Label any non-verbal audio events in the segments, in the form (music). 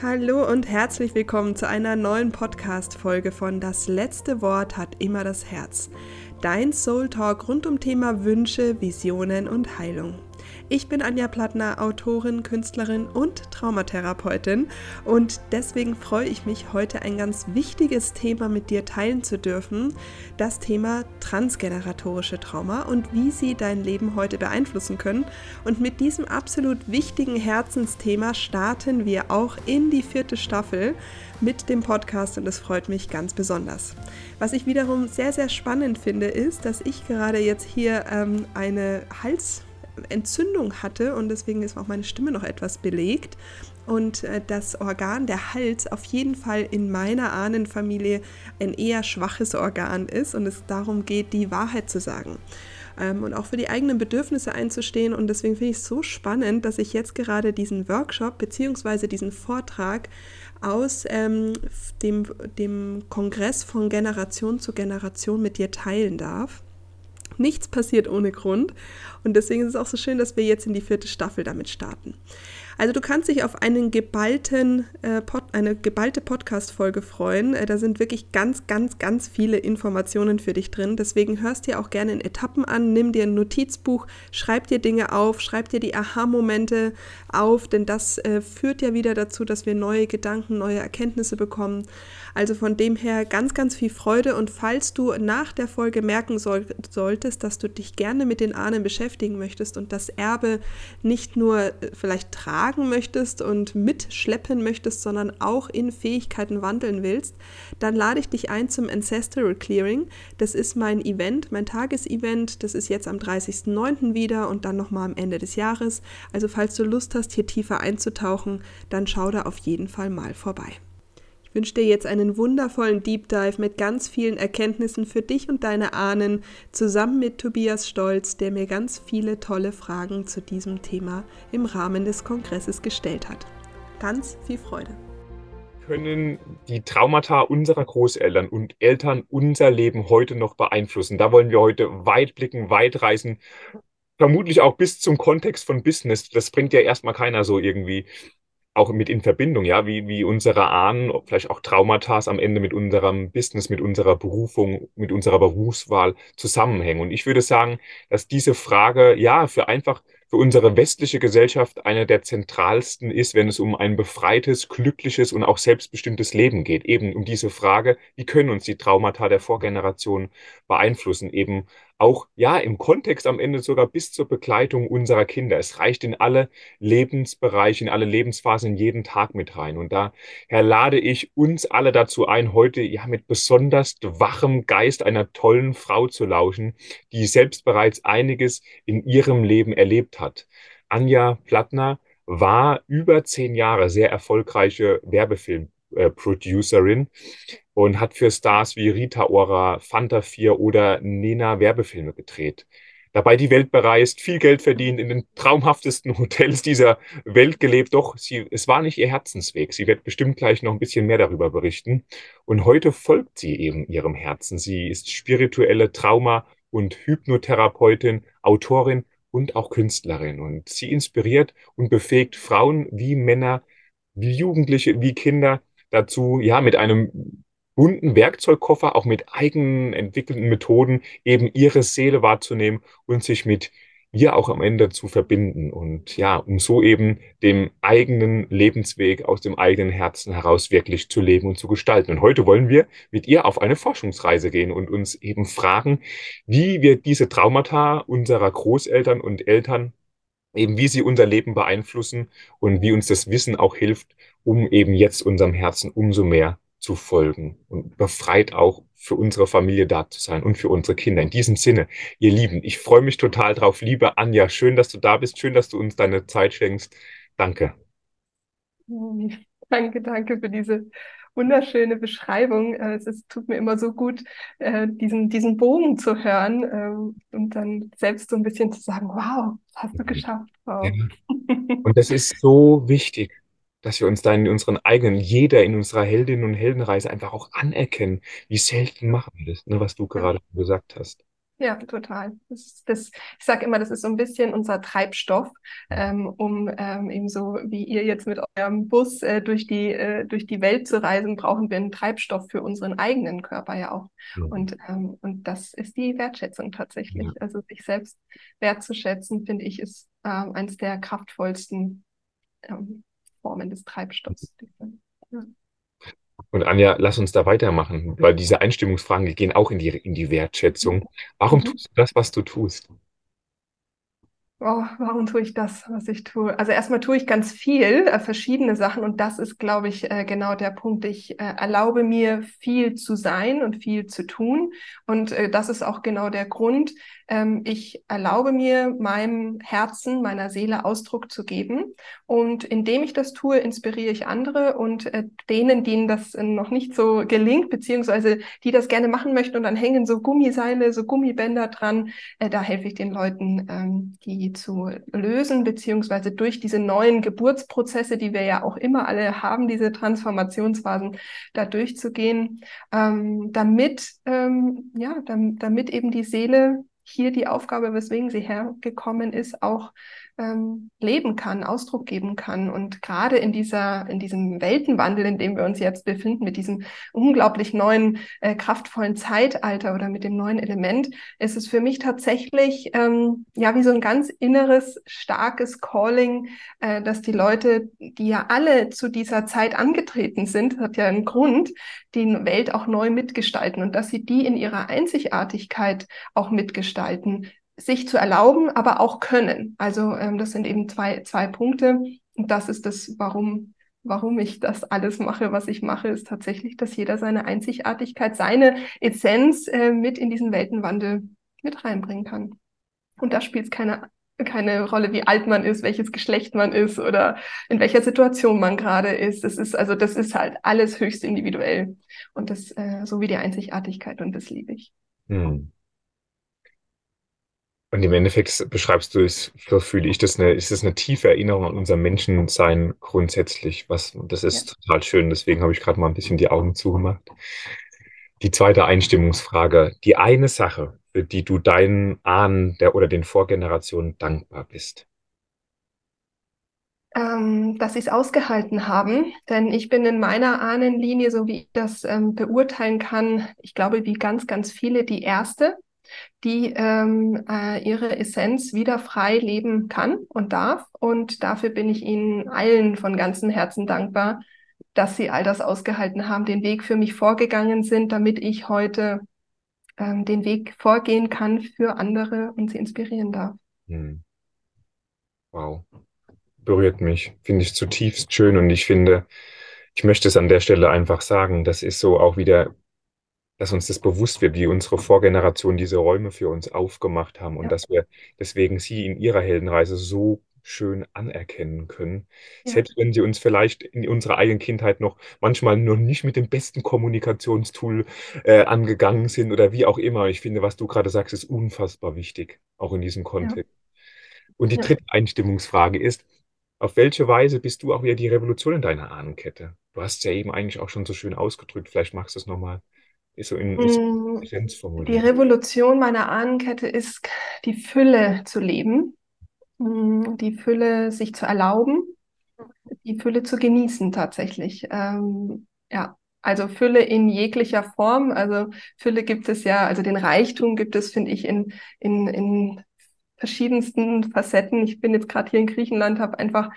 Hallo und herzlich willkommen zu einer neuen Podcast-Folge von Das letzte Wort hat immer das Herz. Dein Soul Talk rund um Thema Wünsche, Visionen und Heilung. Ich bin Anja Plattner, Autorin, Künstlerin und Traumatherapeutin und deswegen freue ich mich, heute ein ganz wichtiges Thema mit dir teilen zu dürfen, das Thema transgeneratorische Trauma und wie sie dein Leben heute beeinflussen können. Und mit diesem absolut wichtigen Herzensthema starten wir auch in die vierte Staffel mit dem Podcast und es freut mich ganz besonders. Was ich wiederum sehr, sehr spannend finde, ist, dass ich gerade jetzt hier ähm, eine Hals- Entzündung hatte und deswegen ist auch meine Stimme noch etwas belegt. Und äh, das Organ, der Hals, auf jeden Fall in meiner Ahnenfamilie ein eher schwaches Organ ist und es darum geht, die Wahrheit zu sagen ähm, und auch für die eigenen Bedürfnisse einzustehen. Und deswegen finde ich es so spannend, dass ich jetzt gerade diesen Workshop bzw. diesen Vortrag aus ähm, dem, dem Kongress von Generation zu Generation mit dir teilen darf. Nichts passiert ohne Grund. Und deswegen ist es auch so schön, dass wir jetzt in die vierte Staffel damit starten. Also du kannst dich auf einen geballten, äh, Pod, eine geballte Podcast-Folge freuen. Äh, da sind wirklich ganz, ganz, ganz viele Informationen für dich drin. Deswegen hörst dir auch gerne in Etappen an, nimm dir ein Notizbuch, schreib dir Dinge auf, schreib dir die Aha-Momente auf, denn das äh, führt ja wieder dazu, dass wir neue Gedanken, neue Erkenntnisse bekommen. Also von dem her ganz, ganz viel Freude. Und falls du nach der Folge merken soll, solltest, dass du dich gerne mit den Ahnen beschäftigen möchtest und das Erbe nicht nur äh, vielleicht tragen möchtest und mitschleppen möchtest, sondern auch in Fähigkeiten wandeln willst, dann lade ich dich ein zum Ancestral Clearing. Das ist mein Event, mein Tagesevent. Das ist jetzt am 30.09. wieder und dann nochmal am Ende des Jahres. Also falls du Lust hast, hier tiefer einzutauchen, dann schau da auf jeden Fall mal vorbei. Ich wünsche dir jetzt einen wundervollen Deep Dive mit ganz vielen Erkenntnissen für dich und deine Ahnen, zusammen mit Tobias Stolz, der mir ganz viele tolle Fragen zu diesem Thema im Rahmen des Kongresses gestellt hat. Ganz viel Freude. Können die Traumata unserer Großeltern und Eltern unser Leben heute noch beeinflussen? Da wollen wir heute weit blicken, weit reisen, vermutlich auch bis zum Kontext von Business. Das bringt ja erstmal keiner so irgendwie auch mit in Verbindung, ja, wie, wie unsere Ahnen, vielleicht auch Traumata am Ende mit unserem Business, mit unserer Berufung, mit unserer Berufswahl zusammenhängen. Und ich würde sagen, dass diese Frage, ja, für einfach für unsere westliche Gesellschaft eine der zentralsten ist, wenn es um ein befreites, glückliches und auch selbstbestimmtes Leben geht. Eben um diese Frage, wie können uns die Traumata der Vorgeneration beeinflussen? Eben auch, ja, im Kontext am Ende sogar bis zur Begleitung unserer Kinder. Es reicht in alle Lebensbereiche, in alle Lebensphasen, jeden Tag mit rein. Und daher lade ich uns alle dazu ein, heute ja mit besonders wachem Geist einer tollen Frau zu lauschen, die selbst bereits einiges in ihrem Leben erlebt hat. Anja Plattner war über zehn Jahre sehr erfolgreiche Werbefilm-Producerin und hat für Stars wie Rita Ora, Fanta 4 oder Nena Werbefilme gedreht. Dabei die Welt bereist, viel Geld verdient, in den traumhaftesten (laughs) Hotels dieser Welt gelebt. Doch sie, es war nicht ihr Herzensweg. Sie wird bestimmt gleich noch ein bisschen mehr darüber berichten. Und heute folgt sie eben ihrem Herzen. Sie ist spirituelle Trauma- und Hypnotherapeutin, Autorin und auch Künstlerin. Und sie inspiriert und befähigt Frauen wie Männer, wie Jugendliche, wie Kinder dazu, ja, mit einem bunten Werkzeugkoffer, auch mit eigen entwickelten Methoden, eben ihre Seele wahrzunehmen und sich mit ihr auch am Ende zu verbinden und ja, um so eben dem eigenen Lebensweg aus dem eigenen Herzen heraus wirklich zu leben und zu gestalten. Und heute wollen wir mit ihr auf eine Forschungsreise gehen und uns eben fragen, wie wir diese Traumata unserer Großeltern und Eltern eben wie sie unser Leben beeinflussen und wie uns das Wissen auch hilft, um eben jetzt unserem Herzen umso mehr zu folgen und befreit auch für unsere Familie da zu sein und für unsere Kinder. In diesem Sinne, ihr Lieben, ich freue mich total drauf. Liebe Anja, schön, dass du da bist. Schön, dass du uns deine Zeit schenkst. Danke. (laughs) Danke, danke für diese wunderschöne Beschreibung. Äh, es ist, tut mir immer so gut, äh, diesen, diesen Bogen zu hören ähm, und dann selbst so ein bisschen zu sagen, wow, das hast du geschafft. Wow. Ja. (laughs) Und das ist so wichtig dass wir uns da in unseren eigenen, jeder in unserer Heldinnen- und Heldenreise einfach auch anerkennen. Wie selten machen wir das, ne, was du gerade gesagt hast. Ja, total. Das, das, ich sage immer, das ist so ein bisschen unser Treibstoff, ähm, um ähm, eben so wie ihr jetzt mit eurem Bus äh, durch die äh, durch die Welt zu reisen, brauchen wir einen Treibstoff für unseren eigenen Körper ja auch. Ja. Und ähm, und das ist die Wertschätzung tatsächlich. Ja. Also sich selbst wertzuschätzen, finde ich, ist ähm, eines der kraftvollsten ähm, Formen des Treibstoffs. Ja. Und Anja, lass uns da weitermachen, weil diese Einstimmungsfragen, die gehen auch in die, in die Wertschätzung. Warum mhm. tust du das, was du tust? Oh, warum tue ich das, was ich tue? Also erstmal tue ich ganz viel, äh, verschiedene Sachen und das ist, glaube ich, äh, genau der Punkt. Ich äh, erlaube mir viel zu sein und viel zu tun und äh, das ist auch genau der Grund. Ähm, ich erlaube mir meinem Herzen, meiner Seele Ausdruck zu geben und indem ich das tue, inspiriere ich andere und äh, denen, denen das noch nicht so gelingt, beziehungsweise die das gerne machen möchten und dann hängen so Gummiseile, so Gummibänder dran, äh, da helfe ich den Leuten, ähm, die zu lösen, beziehungsweise durch diese neuen Geburtsprozesse, die wir ja auch immer alle haben, diese Transformationsphasen, da durchzugehen, ähm, damit, ähm, ja, damit eben die Seele hier die Aufgabe, weswegen sie hergekommen ist, auch ähm, leben kann, Ausdruck geben kann. Und gerade in dieser, in diesem Weltenwandel, in dem wir uns jetzt befinden, mit diesem unglaublich neuen, äh, kraftvollen Zeitalter oder mit dem neuen Element, ist es für mich tatsächlich ähm, ja wie so ein ganz inneres, starkes Calling, äh, dass die Leute, die ja alle zu dieser Zeit angetreten sind, hat ja einen Grund, die Welt auch neu mitgestalten und dass sie die in ihrer Einzigartigkeit auch mitgestalten, sich zu erlauben, aber auch können. Also ähm, das sind eben zwei, zwei Punkte. Und das ist das, warum, warum ich das alles mache, was ich mache, ist tatsächlich, dass jeder seine Einzigartigkeit, seine Essenz äh, mit in diesen Weltenwandel mit reinbringen kann. Und da spielt es keine, keine Rolle, wie alt man ist, welches Geschlecht man ist oder in welcher Situation man gerade ist. Das ist also, das ist halt alles höchst individuell. Und das, äh, so wie die Einzigartigkeit und das liebe ich. Hm. Und im Endeffekt beschreibst du es, so fühle ich das eine, ist das eine tiefe Erinnerung an unser Menschensein grundsätzlich. Was, das ist ja. total schön, deswegen habe ich gerade mal ein bisschen die Augen zugemacht. Die zweite Einstimmungsfrage. Die eine Sache, für die du deinen Ahnen der, oder den Vorgenerationen dankbar bist. Ähm, dass sie es ausgehalten haben. Denn ich bin in meiner Ahnenlinie, so wie ich das ähm, beurteilen kann, ich glaube, wie ganz, ganz viele, die erste, die ähm, äh, ihre Essenz wieder frei leben kann und darf. Und dafür bin ich Ihnen allen von ganzem Herzen dankbar, dass Sie all das ausgehalten haben, den Weg für mich vorgegangen sind, damit ich heute ähm, den Weg vorgehen kann für andere und sie inspirieren darf. Hm. Wow. Berührt mich. Finde ich zutiefst schön und ich finde, ich möchte es an der Stelle einfach sagen, das ist so auch wieder dass uns das bewusst wird, wie unsere Vorgeneration diese Räume für uns aufgemacht haben und ja. dass wir deswegen sie in ihrer Heldenreise so schön anerkennen können. Ja. Selbst wenn sie uns vielleicht in unserer eigenen Kindheit noch manchmal noch nicht mit dem besten Kommunikationstool äh, angegangen sind oder wie auch immer. Ich finde, was du gerade sagst, ist unfassbar wichtig, auch in diesem Kontext. Ja. Und die dritte Einstimmungsfrage ist, auf welche Weise bist du auch wieder die Revolution in deiner Ahnenkette? Du hast es ja eben eigentlich auch schon so schön ausgedrückt. Vielleicht magst du es nochmal ist so in Essenz mm, formuliert. Die Revolution meiner Ahnenkette ist, die Fülle zu leben, mm, die Fülle sich zu erlauben, die Fülle zu genießen tatsächlich. Ähm, ja, also Fülle in jeglicher Form. Also Fülle gibt es ja, also den Reichtum gibt es, finde ich, in, in, in verschiedensten Facetten. Ich bin jetzt gerade hier in Griechenland, habe einfach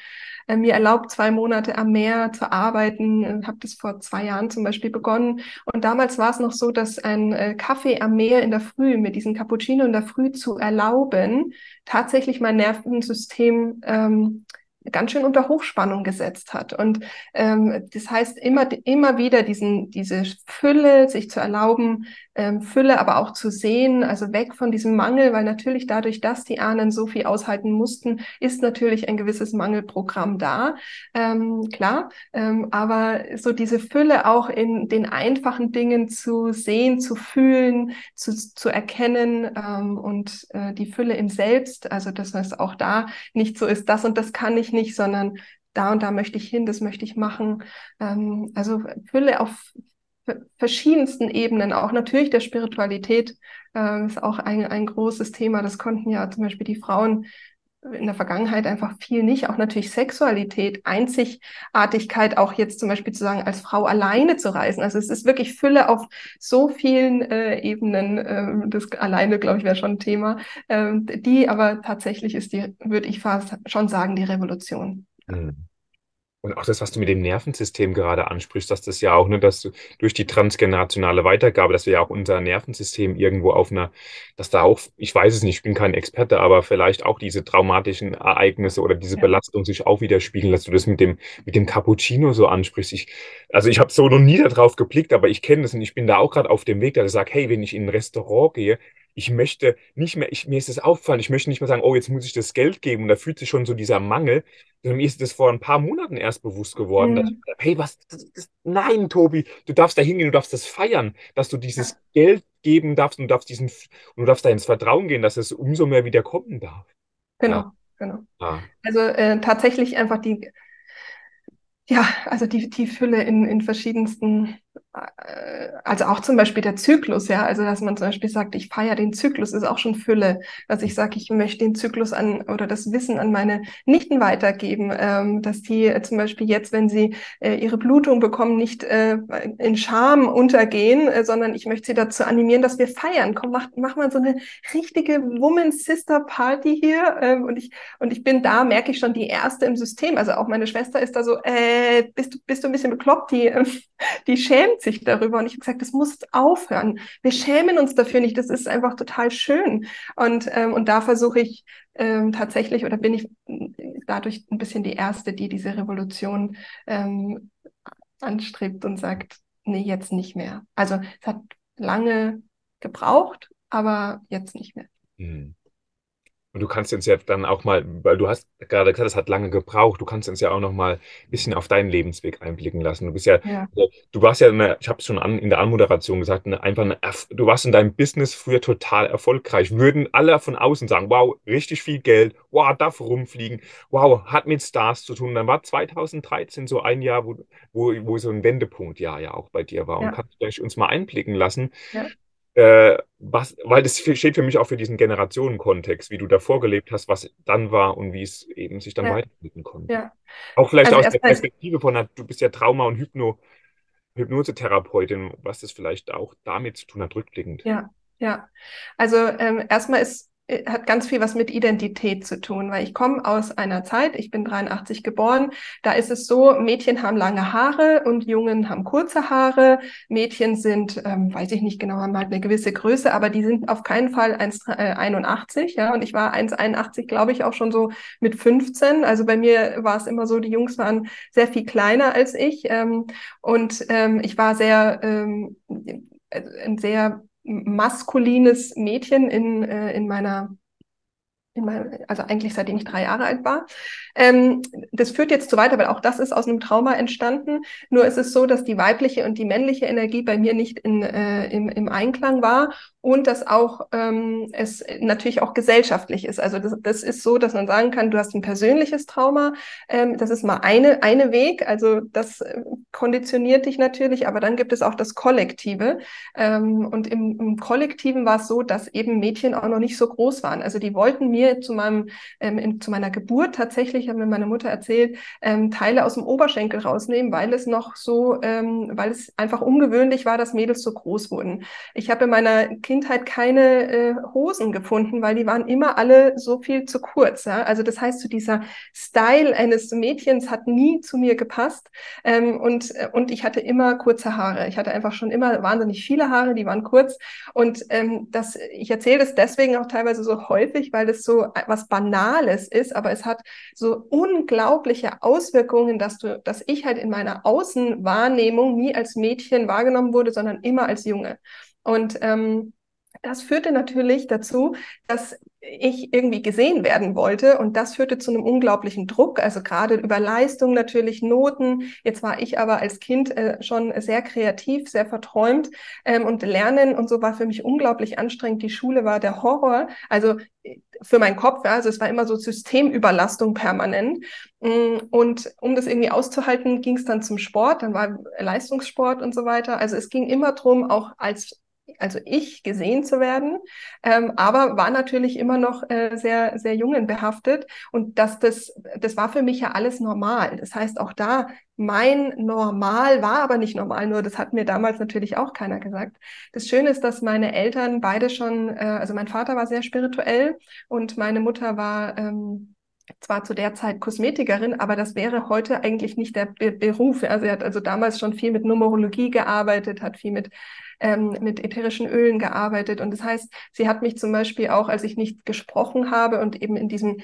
äh, mir erlaubt, zwei Monate am Meer zu arbeiten. Äh, habe das vor zwei Jahren zum Beispiel begonnen. Und damals war es noch so, dass ein äh, Kaffee am Meer in der Früh mit diesem Cappuccino in der Früh zu erlauben, tatsächlich mein Nervensystem ähm, ganz schön unter Hochspannung gesetzt hat. Und ähm, das heißt, immer, immer wieder diesen, diese Fülle sich zu erlauben, ähm, Fülle aber auch zu sehen, also weg von diesem Mangel, weil natürlich dadurch, dass die Ahnen so viel aushalten mussten, ist natürlich ein gewisses Mangelprogramm da, ähm, klar. Ähm, aber so diese Fülle auch in den einfachen Dingen zu sehen, zu fühlen, zu, zu erkennen ähm, und äh, die Fülle im Selbst, also dass es auch da nicht so ist, das und das kann ich nicht, sondern da und da möchte ich hin, das möchte ich machen. Ähm, also Fülle auf verschiedensten Ebenen, auch natürlich der Spiritualität, äh, ist auch ein, ein großes Thema. Das konnten ja zum Beispiel die Frauen in der Vergangenheit einfach viel nicht. Auch natürlich Sexualität, Einzigartigkeit, auch jetzt zum Beispiel zu sagen, als Frau alleine zu reisen. Also es ist wirklich Fülle auf so vielen äh, Ebenen. Ähm, das alleine, glaube ich, wäre schon ein Thema. Ähm, die aber tatsächlich ist die, würde ich fast schon sagen, die Revolution. Mhm. Und auch das, was du mit dem Nervensystem gerade ansprichst, dass das ja auch, ne, dass du durch die transgenerationale Weitergabe, dass wir ja auch unser Nervensystem irgendwo auf einer, dass da auch, ich weiß es nicht, ich bin kein Experte, aber vielleicht auch diese traumatischen Ereignisse oder diese ja. Belastung sich auch widerspiegeln, dass du das mit dem, mit dem Cappuccino so ansprichst. Ich, also ich habe so noch nie darauf geblickt, aber ich kenne das und ich bin da auch gerade auf dem Weg, dass ich sage, hey, wenn ich in ein Restaurant gehe, ich möchte nicht mehr, ich, mir ist es aufgefallen, ich möchte nicht mehr sagen, oh, jetzt muss ich das Geld geben und da fühlt sich schon so dieser Mangel. Und mir ist das vor ein paar Monaten erst bewusst geworden. Mhm. Ich, hey, was? Das, das, nein, Tobi, du darfst da hingehen, du darfst das feiern, dass du dieses ja. Geld geben darfst und du darfst diesen und du darfst da ins Vertrauen gehen, dass es umso mehr wieder kommen darf. Genau, ja. genau. Ja. Also äh, tatsächlich einfach die, ja, also die, die Fülle in, in verschiedensten also auch zum Beispiel der Zyklus, ja, also dass man zum Beispiel sagt, ich feiere den Zyklus, ist auch schon Fülle. Dass ich sage, ich möchte den Zyklus an oder das Wissen an meine Nichten weitergeben, ähm, dass die äh, zum Beispiel jetzt, wenn sie äh, ihre Blutung bekommen, nicht äh, in Scham untergehen, äh, sondern ich möchte sie dazu animieren, dass wir feiern. Komm, mach, mach mal so eine richtige Woman Sister Party hier. Ähm, und ich und ich bin da, merke ich schon die erste im System. Also auch meine Schwester ist da so, äh, bist du bist du ein bisschen bekloppt, die äh, die schämt sich darüber. Und ich habe gesagt, das muss aufhören. Wir schämen uns dafür nicht. Das ist einfach total schön. Und, ähm, und da versuche ich ähm, tatsächlich oder bin ich dadurch ein bisschen die Erste, die diese Revolution ähm, anstrebt und sagt, nee, jetzt nicht mehr. Also es hat lange gebraucht, aber jetzt nicht mehr. Mhm. Und du kannst uns ja dann auch mal, weil du hast gerade gesagt, es hat lange gebraucht, du kannst uns ja auch noch mal ein bisschen auf deinen Lebensweg einblicken lassen. Du bist ja, ja. du warst ja, eine, ich habe es schon an, in der Anmoderation gesagt, eine, einfach eine, du warst in deinem Business früher total erfolgreich. Würden alle von außen sagen, wow, richtig viel Geld, wow, darf rumfliegen, wow, hat mit Stars zu tun. Dann war 2013 so ein Jahr, wo, wo, wo so ein Wendepunktjahr ja auch bei dir war. Ja. Und kannst du uns mal einblicken lassen, ja. Äh, was, weil das steht für mich auch für diesen Generationenkontext, wie du davor gelebt hast, was dann war und wie es eben sich dann ja. weiterentwickeln konnte. Ja. Auch vielleicht also aus der Perspektive von, du bist ja Trauma- und Hypno, Hypnosetherapeutin, was das vielleicht auch damit zu tun hat, rückblickend. Ja, ja. Also ähm, erstmal ist hat ganz viel was mit Identität zu tun, weil ich komme aus einer Zeit, ich bin 83 geboren, da ist es so, Mädchen haben lange Haare und Jungen haben kurze Haare. Mädchen sind, ähm, weiß ich nicht genau, haben halt eine gewisse Größe, aber die sind auf keinen Fall 1,81, äh, ja, und ich war 1,81, glaube ich, auch schon so mit 15. Also bei mir war es immer so, die Jungs waren sehr viel kleiner als ich ähm, und ähm, ich war sehr, ähm, äh, ein sehr maskulines Mädchen in, äh, in meiner mein, also eigentlich seitdem ich drei Jahre alt war. Ähm, das führt jetzt zu weiter, weil auch das ist aus einem Trauma entstanden. Nur ist es so, dass die weibliche und die männliche Energie bei mir nicht in, äh, im, im Einklang war und dass auch ähm, es natürlich auch gesellschaftlich ist. Also das, das ist so, dass man sagen kann, du hast ein persönliches Trauma. Ähm, das ist mal eine, eine Weg. Also das äh, konditioniert dich natürlich, aber dann gibt es auch das Kollektive. Ähm, und im, im Kollektiven war es so, dass eben Mädchen auch noch nicht so groß waren. Also die wollten mir zu meinem, ähm, in, zu meiner Geburt tatsächlich, hat mir meine Mutter erzählt, ähm, Teile aus dem Oberschenkel rausnehmen, weil es noch so, ähm, weil es einfach ungewöhnlich war, dass Mädels so groß wurden. Ich habe in meiner Kindheit keine äh, Hosen gefunden, weil die waren immer alle so viel zu kurz. Ja? Also das heißt, so dieser Style eines Mädchens hat nie zu mir gepasst. Ähm, und, äh, und ich hatte immer kurze Haare. Ich hatte einfach schon immer wahnsinnig viele Haare, die waren kurz. Und ähm, das, ich erzähle das deswegen auch teilweise so häufig, weil es so was Banales ist, aber es hat so unglaubliche Auswirkungen, dass du, dass ich halt in meiner Außenwahrnehmung nie als Mädchen wahrgenommen wurde, sondern immer als Junge. Und ähm, das führte natürlich dazu, dass ich irgendwie gesehen werden wollte. Und das führte zu einem unglaublichen Druck, also gerade über Leistung natürlich, Noten. Jetzt war ich aber als Kind äh, schon sehr kreativ, sehr verträumt ähm, und Lernen und so war für mich unglaublich anstrengend. Die Schule war der Horror. Also für meinen Kopf, ja, also es war immer so Systemüberlastung permanent. Mm, und um das irgendwie auszuhalten, ging es dann zum Sport, dann war Leistungssport und so weiter. Also es ging immer drum, auch als also ich gesehen zu werden, ähm, aber war natürlich immer noch äh, sehr, sehr jungenbehaftet. Und dass das, das war für mich ja alles normal. Das heißt, auch da, mein Normal war aber nicht normal, nur das hat mir damals natürlich auch keiner gesagt. Das Schöne ist, dass meine Eltern beide schon, äh, also mein Vater war sehr spirituell und meine Mutter war ähm, zwar zu der Zeit Kosmetikerin, aber das wäre heute eigentlich nicht der Be Beruf. Also sie hat also damals schon viel mit Numerologie gearbeitet, hat viel mit ähm, mit ätherischen Ölen gearbeitet. Und das heißt, sie hat mich zum Beispiel auch, als ich nicht gesprochen habe und eben in diesem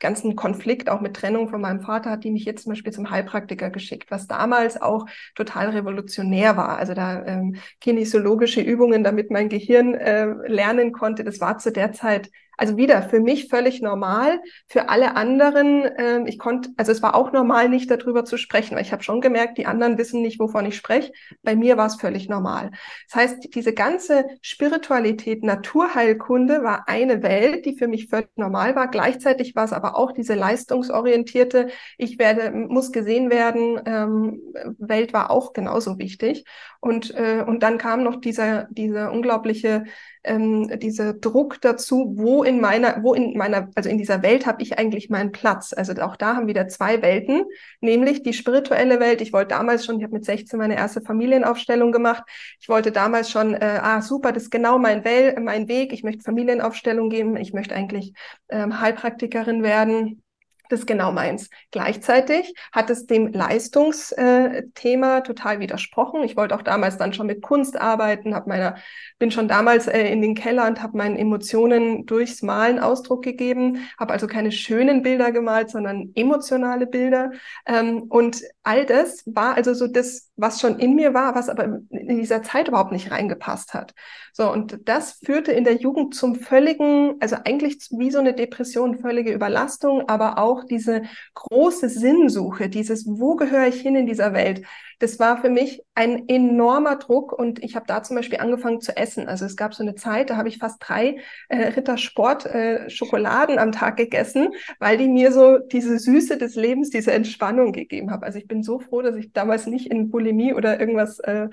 ganzen Konflikt auch mit Trennung von meinem Vater hat die mich jetzt zum Beispiel zum Heilpraktiker geschickt, was damals auch total revolutionär war. Also da ähm, kinesiologische Übungen, damit mein Gehirn äh, lernen konnte, das war zu der Zeit also wieder für mich völlig normal, für alle anderen, äh, ich konnte, also es war auch normal, nicht darüber zu sprechen, weil ich habe schon gemerkt, die anderen wissen nicht, wovon ich spreche. Bei mir war es völlig normal. Das heißt, diese ganze Spiritualität, Naturheilkunde war eine Welt, die für mich völlig normal war. Gleichzeitig war es aber auch diese leistungsorientierte, ich werde, muss gesehen werden, ähm, Welt war auch genauso wichtig. Und, äh, und dann kam noch dieser, dieser unglaubliche ähm, dieser Druck dazu, wo in meiner, wo in meiner, also in dieser Welt habe ich eigentlich meinen Platz. Also auch da haben wieder zwei Welten, nämlich die spirituelle Welt. Ich wollte damals schon, ich habe mit 16 meine erste Familienaufstellung gemacht. Ich wollte damals schon, äh, ah super, das ist genau mein, Wel mein Weg. Ich möchte Familienaufstellung geben. Ich möchte eigentlich ähm, Heilpraktikerin werden. Das ist genau meins. Gleichzeitig hat es dem Leistungsthema äh, total widersprochen. Ich wollte auch damals dann schon mit Kunst arbeiten, habe meiner, bin schon damals äh, in den Keller und habe meinen Emotionen durchs Malen Ausdruck gegeben, habe also keine schönen Bilder gemalt, sondern emotionale Bilder. Ähm, und all das war also so das, was schon in mir war, was aber in dieser Zeit überhaupt nicht reingepasst hat. So, und das führte in der Jugend zum völligen, also eigentlich wie so eine Depression, völlige Überlastung, aber auch auch diese große Sinnsuche, dieses, wo gehöre ich hin in dieser Welt, das war für mich ein enormer Druck und ich habe da zum Beispiel angefangen zu essen. Also es gab so eine Zeit, da habe ich fast drei äh, Rittersport äh, Schokoladen am Tag gegessen, weil die mir so diese Süße des Lebens, diese Entspannung gegeben haben. Also ich bin so froh, dass ich damals nicht in Bulimie oder irgendwas äh,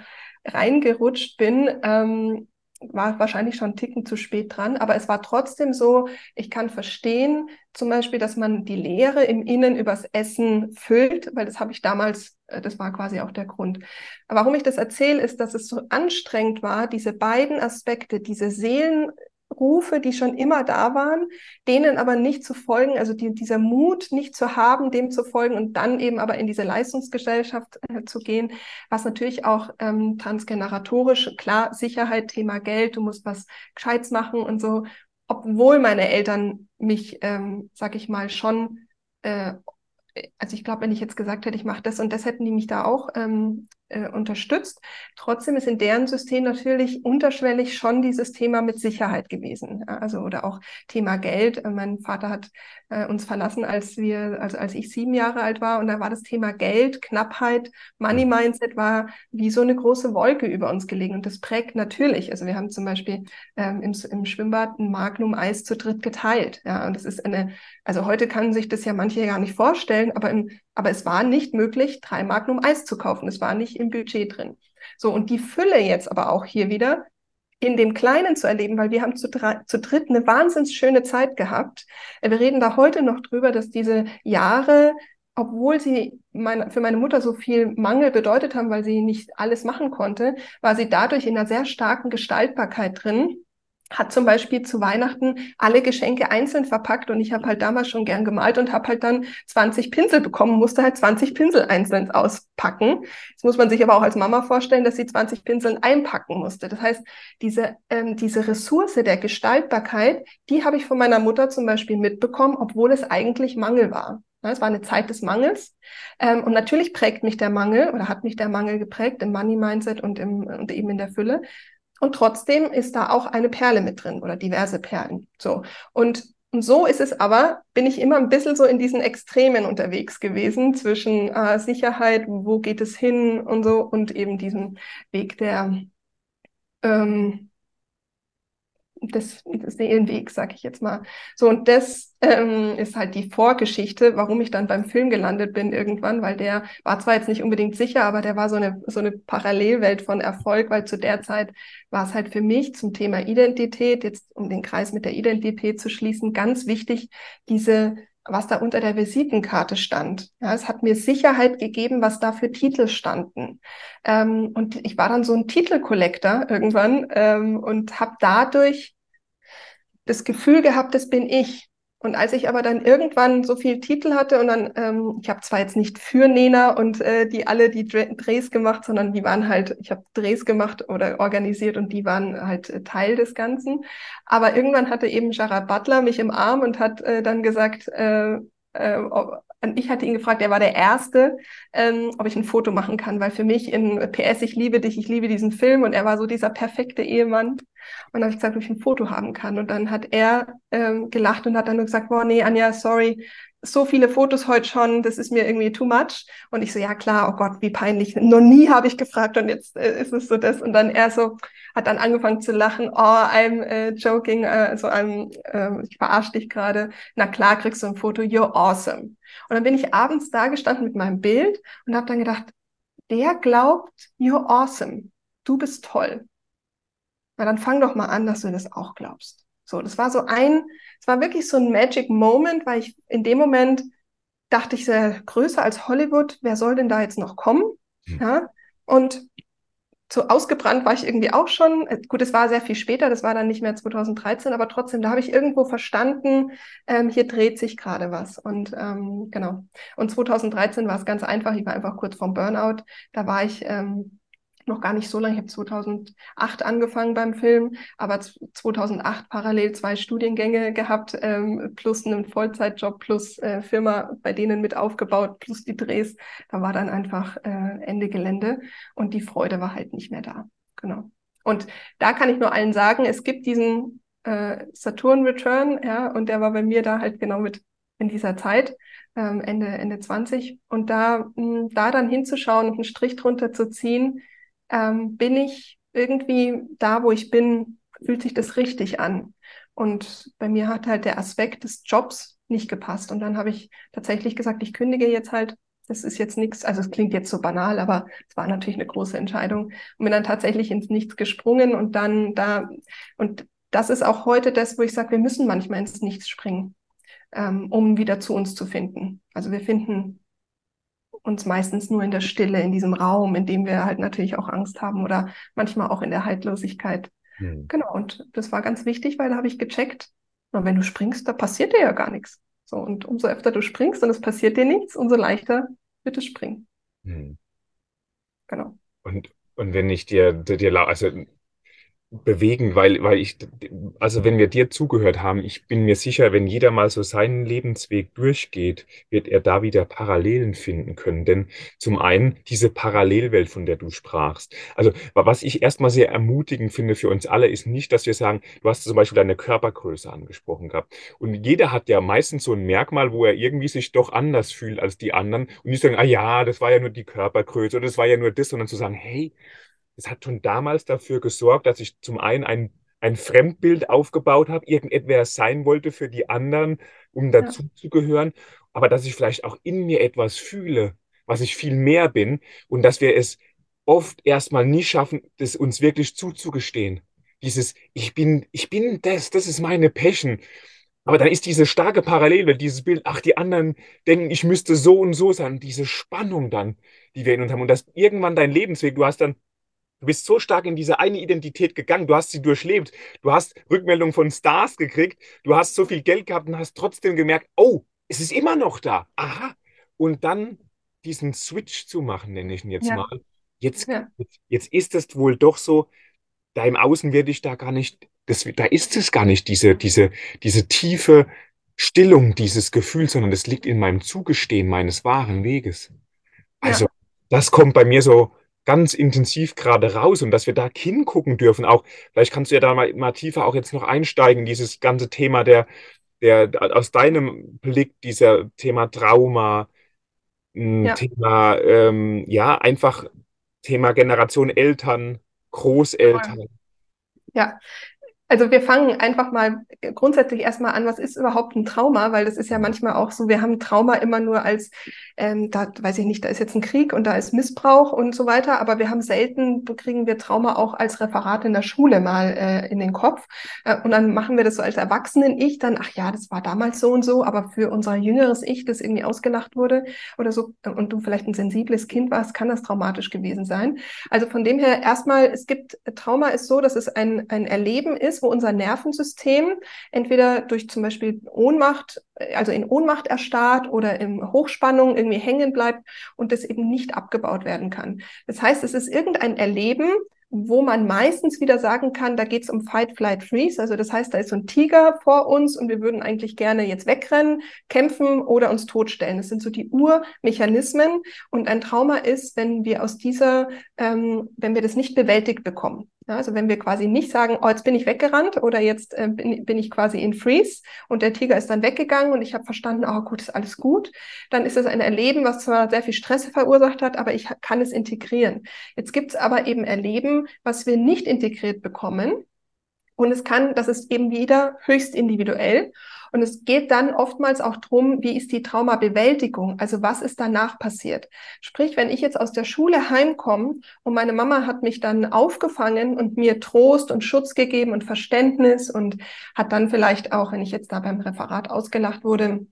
reingerutscht bin. Ähm, war wahrscheinlich schon einen Ticken zu spät dran, aber es war trotzdem so, ich kann verstehen, zum Beispiel, dass man die Leere im Innen übers Essen füllt, weil das habe ich damals, äh, das war quasi auch der Grund. warum ich das erzähle, ist, dass es so anstrengend war, diese beiden Aspekte, diese Seelen, Rufe, die schon immer da waren, denen aber nicht zu folgen, also die, dieser Mut nicht zu haben, dem zu folgen und dann eben aber in diese Leistungsgesellschaft äh, zu gehen, was natürlich auch ähm, transgeneratorisch, klar, Sicherheit, Thema Geld, du musst was Gescheites machen und so, obwohl meine Eltern mich, ähm, sag ich mal, schon äh, also ich glaube, wenn ich jetzt gesagt hätte, ich mache das und das, hätten die mich da auch ähm, äh, unterstützt. Trotzdem ist in deren System natürlich unterschwellig schon dieses Thema mit Sicherheit gewesen. Also oder auch Thema Geld. Äh, mein Vater hat äh, uns verlassen, als wir, also als ich sieben Jahre alt war, und da war das Thema Geld, Knappheit, Money mhm. Mindset war wie so eine große Wolke über uns gelegen. Und das prägt natürlich. Also wir haben zum Beispiel ähm, im, im Schwimmbad ein Magnum Eis zu dritt geteilt. Ja, und das ist eine, also heute kann sich das ja manche gar nicht vorstellen, aber im aber es war nicht möglich, drei Magnum Eis zu kaufen. Es war nicht im Budget drin. So, und die Fülle jetzt aber auch hier wieder in dem Kleinen zu erleben, weil wir haben zu, zu dritt eine wahnsinns schöne Zeit gehabt. Äh, wir reden da heute noch drüber, dass diese Jahre, obwohl sie meine, für meine Mutter so viel Mangel bedeutet haben, weil sie nicht alles machen konnte, war sie dadurch in einer sehr starken Gestaltbarkeit drin hat zum Beispiel zu Weihnachten alle Geschenke einzeln verpackt und ich habe halt damals schon gern gemalt und habe halt dann 20 Pinsel bekommen, musste halt 20 Pinsel einzeln auspacken. Jetzt muss man sich aber auch als Mama vorstellen, dass sie 20 Pinseln einpacken musste. Das heißt, diese, ähm, diese Ressource der Gestaltbarkeit, die habe ich von meiner Mutter zum Beispiel mitbekommen, obwohl es eigentlich Mangel war. Es war eine Zeit des Mangels. Ähm, und natürlich prägt mich der Mangel oder hat mich der Mangel geprägt im Money Mindset und, im, und eben in der Fülle. Und trotzdem ist da auch eine Perle mit drin oder diverse Perlen. So. Und, und so ist es aber, bin ich immer ein bisschen so in diesen Extremen unterwegs gewesen zwischen äh, Sicherheit, wo geht es hin und so und eben diesem Weg der, ähm, des, des Seelenwegs, sag ich jetzt mal. So, und das ähm, ist halt die Vorgeschichte, warum ich dann beim Film gelandet bin irgendwann, weil der war zwar jetzt nicht unbedingt sicher, aber der war so eine, so eine Parallelwelt von Erfolg, weil zu der Zeit war es halt für mich zum Thema Identität, jetzt um den Kreis mit der Identität zu schließen, ganz wichtig, diese was da unter der Visitenkarte stand. Ja, es hat mir Sicherheit gegeben, was da für Titel standen. Ähm, und ich war dann so ein Titelkollektor irgendwann ähm, und habe dadurch das Gefühl gehabt, das bin ich. Und als ich aber dann irgendwann so viel Titel hatte und dann, ähm, ich habe zwar jetzt nicht für Nena und äh, die alle die Drehs gemacht, sondern die waren halt, ich habe Drehs gemacht oder organisiert und die waren halt äh, Teil des Ganzen. Aber irgendwann hatte eben Jara Butler mich im Arm und hat äh, dann gesagt, äh, äh, ich hatte ihn gefragt, er war der Erste, ähm, ob ich ein Foto machen kann, weil für mich in PS, ich liebe dich, ich liebe diesen Film und er war so dieser perfekte Ehemann. Und dann habe ich gesagt, ob ich ein Foto haben kann. Und dann hat er ähm, gelacht und hat dann nur gesagt, boah, nee, Anja, sorry, so viele Fotos heute schon, das ist mir irgendwie too much. Und ich so, ja klar, oh Gott, wie peinlich. Noch nie habe ich gefragt und jetzt äh, ist es so das. Und dann er so, hat dann angefangen zu lachen, oh, I'm äh, joking, äh, so I'm, äh, ich verarsche dich gerade. Na klar, kriegst du ein Foto, you're awesome. Und dann bin ich abends da gestanden mit meinem Bild und habe dann gedacht, der glaubt, you're awesome. Du bist toll. Na dann fang doch mal an, dass du das auch glaubst. So, das war so ein, es war wirklich so ein Magic Moment, weil ich in dem Moment dachte ich sehr größer als Hollywood, wer soll denn da jetzt noch kommen? Hm. Ja, und so ausgebrannt war ich irgendwie auch schon. Gut, es war sehr viel später, das war dann nicht mehr 2013, aber trotzdem, da habe ich irgendwo verstanden, ähm, hier dreht sich gerade was. Und ähm, genau. Und 2013 war es ganz einfach, ich war einfach kurz vorm Burnout. Da war ich ähm, noch gar nicht so lange. Ich habe 2008 angefangen beim Film, aber 2008 parallel zwei Studiengänge gehabt, ähm, plus einen Vollzeitjob, plus äh, Firma bei denen mit aufgebaut, plus die Drehs. Da war dann einfach äh, Ende Gelände und die Freude war halt nicht mehr da. Genau. Und da kann ich nur allen sagen, es gibt diesen äh, Saturn Return, ja, und der war bei mir da halt genau mit in dieser Zeit, ähm, Ende, Ende 20. Und da, mh, da dann hinzuschauen und einen Strich drunter zu ziehen, ähm, bin ich irgendwie da, wo ich bin, fühlt sich das richtig an. Und bei mir hat halt der Aspekt des Jobs nicht gepasst. Und dann habe ich tatsächlich gesagt, ich kündige jetzt halt. Das ist jetzt nichts, also es klingt jetzt so banal, aber es war natürlich eine große Entscheidung. Und bin dann tatsächlich ins Nichts gesprungen und dann da, und das ist auch heute das, wo ich sage, wir müssen manchmal ins Nichts springen, ähm, um wieder zu uns zu finden. Also wir finden uns meistens nur in der Stille, in diesem Raum, in dem wir halt natürlich auch Angst haben oder manchmal auch in der Haltlosigkeit. Mhm. Genau, und das war ganz wichtig, weil da habe ich gecheckt, na, wenn du springst, da passiert dir ja gar nichts. So, und umso öfter du springst und es passiert dir nichts, umso leichter wird es springen. Mhm. Genau. Und, und wenn ich dir, dir, also bewegend, weil, weil ich, also wenn wir dir zugehört haben, ich bin mir sicher, wenn jeder mal so seinen Lebensweg durchgeht, wird er da wieder Parallelen finden können. Denn zum einen diese Parallelwelt, von der du sprachst. Also was ich erstmal sehr ermutigend finde für uns alle, ist nicht, dass wir sagen, du hast zum Beispiel deine Körpergröße angesprochen gehabt. Und jeder hat ja meistens so ein Merkmal, wo er irgendwie sich doch anders fühlt als die anderen. Und nicht sagen, ah ja, das war ja nur die Körpergröße oder das war ja nur das, sondern zu sagen, hey, es hat schon damals dafür gesorgt, dass ich zum einen ein, ein Fremdbild aufgebaut habe, irgendetwer sein wollte für die anderen, um dazu ja. zu gehören, aber dass ich vielleicht auch in mir etwas fühle, was ich viel mehr bin und dass wir es oft erstmal nie schaffen, das uns wirklich zuzugestehen. Dieses, ich bin, ich bin das, das ist meine Passion. Aber dann ist diese starke Parallele, dieses Bild, ach, die anderen denken, ich müsste so und so sein, diese Spannung dann, die wir in uns haben. Und das irgendwann dein Lebensweg, du hast dann Du bist so stark in diese eine Identität gegangen, du hast sie durchlebt, du hast Rückmeldungen von Stars gekriegt, du hast so viel Geld gehabt und hast trotzdem gemerkt, oh, es ist immer noch da. Aha. Und dann diesen Switch zu machen, nenne ich ihn jetzt ja. mal. Jetzt, ja. jetzt, ist es wohl doch so, da im Außen werde ich da gar nicht, das, da ist es gar nicht, diese, diese, diese tiefe Stillung dieses Gefühls, sondern das liegt in meinem Zugestehen meines wahren Weges. Also, ja. das kommt bei mir so ganz intensiv gerade raus und dass wir da hingucken dürfen. Auch, vielleicht kannst du ja da mal, mal tiefer auch jetzt noch einsteigen, dieses ganze Thema der, der, aus deinem Blick, dieser Thema Trauma, ja. Thema, ähm, ja, einfach Thema Generation Eltern, Großeltern. Ja, also wir fangen einfach mal grundsätzlich erstmal an, was ist überhaupt ein Trauma? Weil das ist ja manchmal auch so, wir haben Trauma immer nur als, ähm, da weiß ich nicht, da ist jetzt ein Krieg und da ist Missbrauch und so weiter, aber wir haben selten, kriegen wir Trauma auch als Referat in der Schule mal äh, in den Kopf. Äh, und dann machen wir das so als Erwachsenen-Ich dann, ach ja, das war damals so und so, aber für unser jüngeres Ich, das irgendwie ausgelacht wurde oder so, und du vielleicht ein sensibles Kind warst, kann das traumatisch gewesen sein. Also von dem her erstmal, es gibt, Trauma ist so, dass es ein, ein Erleben ist, ist, wo unser Nervensystem entweder durch zum Beispiel Ohnmacht, also in Ohnmacht erstarrt oder in Hochspannung irgendwie hängen bleibt und das eben nicht abgebaut werden kann. Das heißt, es ist irgendein Erleben, wo man meistens wieder sagen kann, da geht es um Fight, Flight, Freeze. Also das heißt, da ist so ein Tiger vor uns und wir würden eigentlich gerne jetzt wegrennen, kämpfen oder uns totstellen. Das sind so die Urmechanismen. Und ein Trauma ist, wenn wir aus dieser, ähm, wenn wir das nicht bewältigt bekommen. Ja, also wenn wir quasi nicht sagen, oh, jetzt bin ich weggerannt oder jetzt äh, bin, bin, ich quasi in Freeze und der Tiger ist dann weggegangen und ich habe verstanden, oh gut, ist alles gut, dann ist das ein Erleben, was zwar sehr viel Stress verursacht hat, aber ich kann es integrieren. Jetzt gibt es aber eben Erleben, was wir nicht integriert bekommen. Und es kann, das ist eben wieder höchst individuell. Und es geht dann oftmals auch drum, wie ist die Traumabewältigung? Also was ist danach passiert? Sprich, wenn ich jetzt aus der Schule heimkomme und meine Mama hat mich dann aufgefangen und mir Trost und Schutz gegeben und Verständnis und hat dann vielleicht auch, wenn ich jetzt da beim Referat ausgelacht wurde,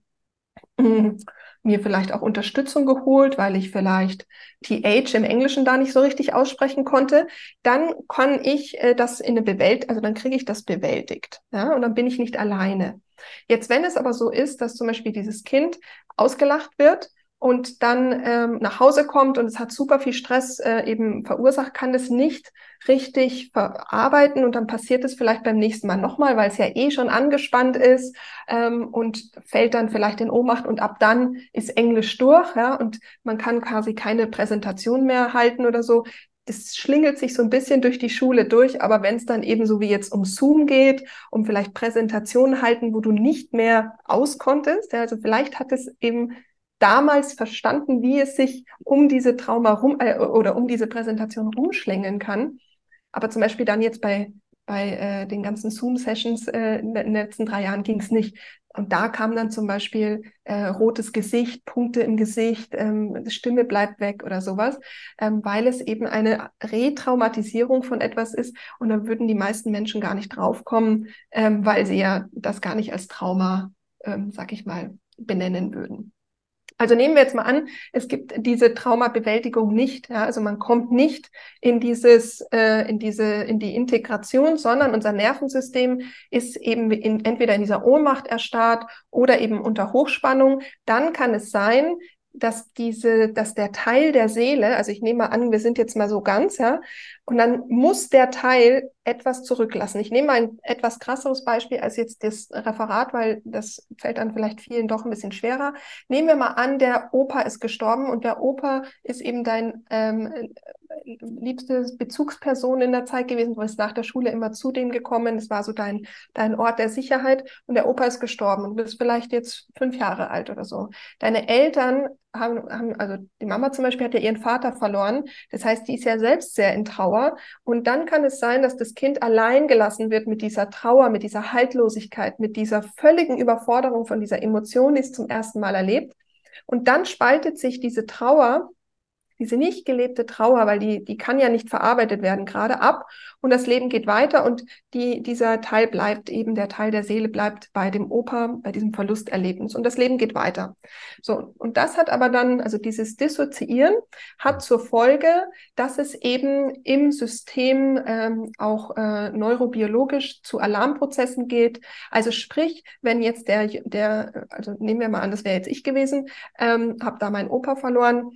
mir vielleicht auch Unterstützung geholt, weil ich vielleicht TH im Englischen da nicht so richtig aussprechen konnte, dann kann ich äh, das in eine Bewältigung, also dann kriege ich das bewältigt. Ja, und dann bin ich nicht alleine. Jetzt, wenn es aber so ist, dass zum Beispiel dieses Kind ausgelacht wird und dann ähm, nach Hause kommt und es hat super viel Stress äh, eben verursacht, kann es nicht richtig verarbeiten und dann passiert es vielleicht beim nächsten Mal nochmal, weil es ja eh schon angespannt ist ähm, und fällt dann vielleicht in Ohnmacht und ab dann ist Englisch durch, ja, und man kann quasi keine Präsentation mehr halten oder so. Das schlingelt sich so ein bisschen durch die Schule durch, aber wenn es dann eben so wie jetzt um Zoom geht, um vielleicht Präsentationen halten, wo du nicht mehr auskonntest, ja, also vielleicht hat es eben damals verstanden, wie es sich um diese Trauma rum äh, oder um diese Präsentation rumschlängeln kann. Aber zum Beispiel dann jetzt bei, bei äh, den ganzen Zoom-Sessions äh, in den letzten drei Jahren ging es nicht. Und da kam dann zum Beispiel äh, rotes Gesicht, Punkte im Gesicht, ähm, Stimme bleibt weg oder sowas, ähm, weil es eben eine Retraumatisierung von etwas ist. Und da würden die meisten Menschen gar nicht draufkommen, ähm, weil sie ja das gar nicht als Trauma, ähm, sag ich mal, benennen würden. Also nehmen wir jetzt mal an, es gibt diese Traumabewältigung nicht. Ja? Also man kommt nicht in dieses, äh, in diese, in die Integration, sondern unser Nervensystem ist eben in, entweder in dieser Ohnmacht erstarrt oder eben unter Hochspannung. Dann kann es sein, dass diese, dass der Teil der Seele, also ich nehme mal an, wir sind jetzt mal so ganz, ja, und dann muss der Teil etwas zurücklassen. Ich nehme mal ein etwas krasseres Beispiel als jetzt das Referat, weil das fällt dann vielleicht vielen doch ein bisschen schwerer. Nehmen wir mal an, der Opa ist gestorben und der Opa ist eben dein ähm, liebste Bezugsperson in der Zeit gewesen. Du bist nach der Schule immer zu dem gekommen. Das war so dein, dein Ort der Sicherheit. Und der Opa ist gestorben und du bist vielleicht jetzt fünf Jahre alt oder so. Deine Eltern haben, haben, also die Mama zum Beispiel hat ja ihren Vater verloren. Das heißt, die ist ja selbst sehr in Trauer. Und dann kann es sein, dass das Kind allein gelassen wird mit dieser Trauer, mit dieser Haltlosigkeit, mit dieser völligen Überforderung von dieser Emotion, die es zum ersten Mal erlebt. Und dann spaltet sich diese Trauer diese nicht gelebte Trauer, weil die, die kann ja nicht verarbeitet werden, gerade ab und das Leben geht weiter und die, dieser Teil bleibt eben, der Teil der Seele bleibt bei dem Opa, bei diesem Verlusterlebnis und das Leben geht weiter. So, und das hat aber dann, also dieses Dissoziieren hat zur Folge, dass es eben im System ähm, auch äh, neurobiologisch zu Alarmprozessen geht. Also sprich, wenn jetzt der, der, also nehmen wir mal an, das wäre jetzt ich gewesen, ähm, habe da meinen Opa verloren,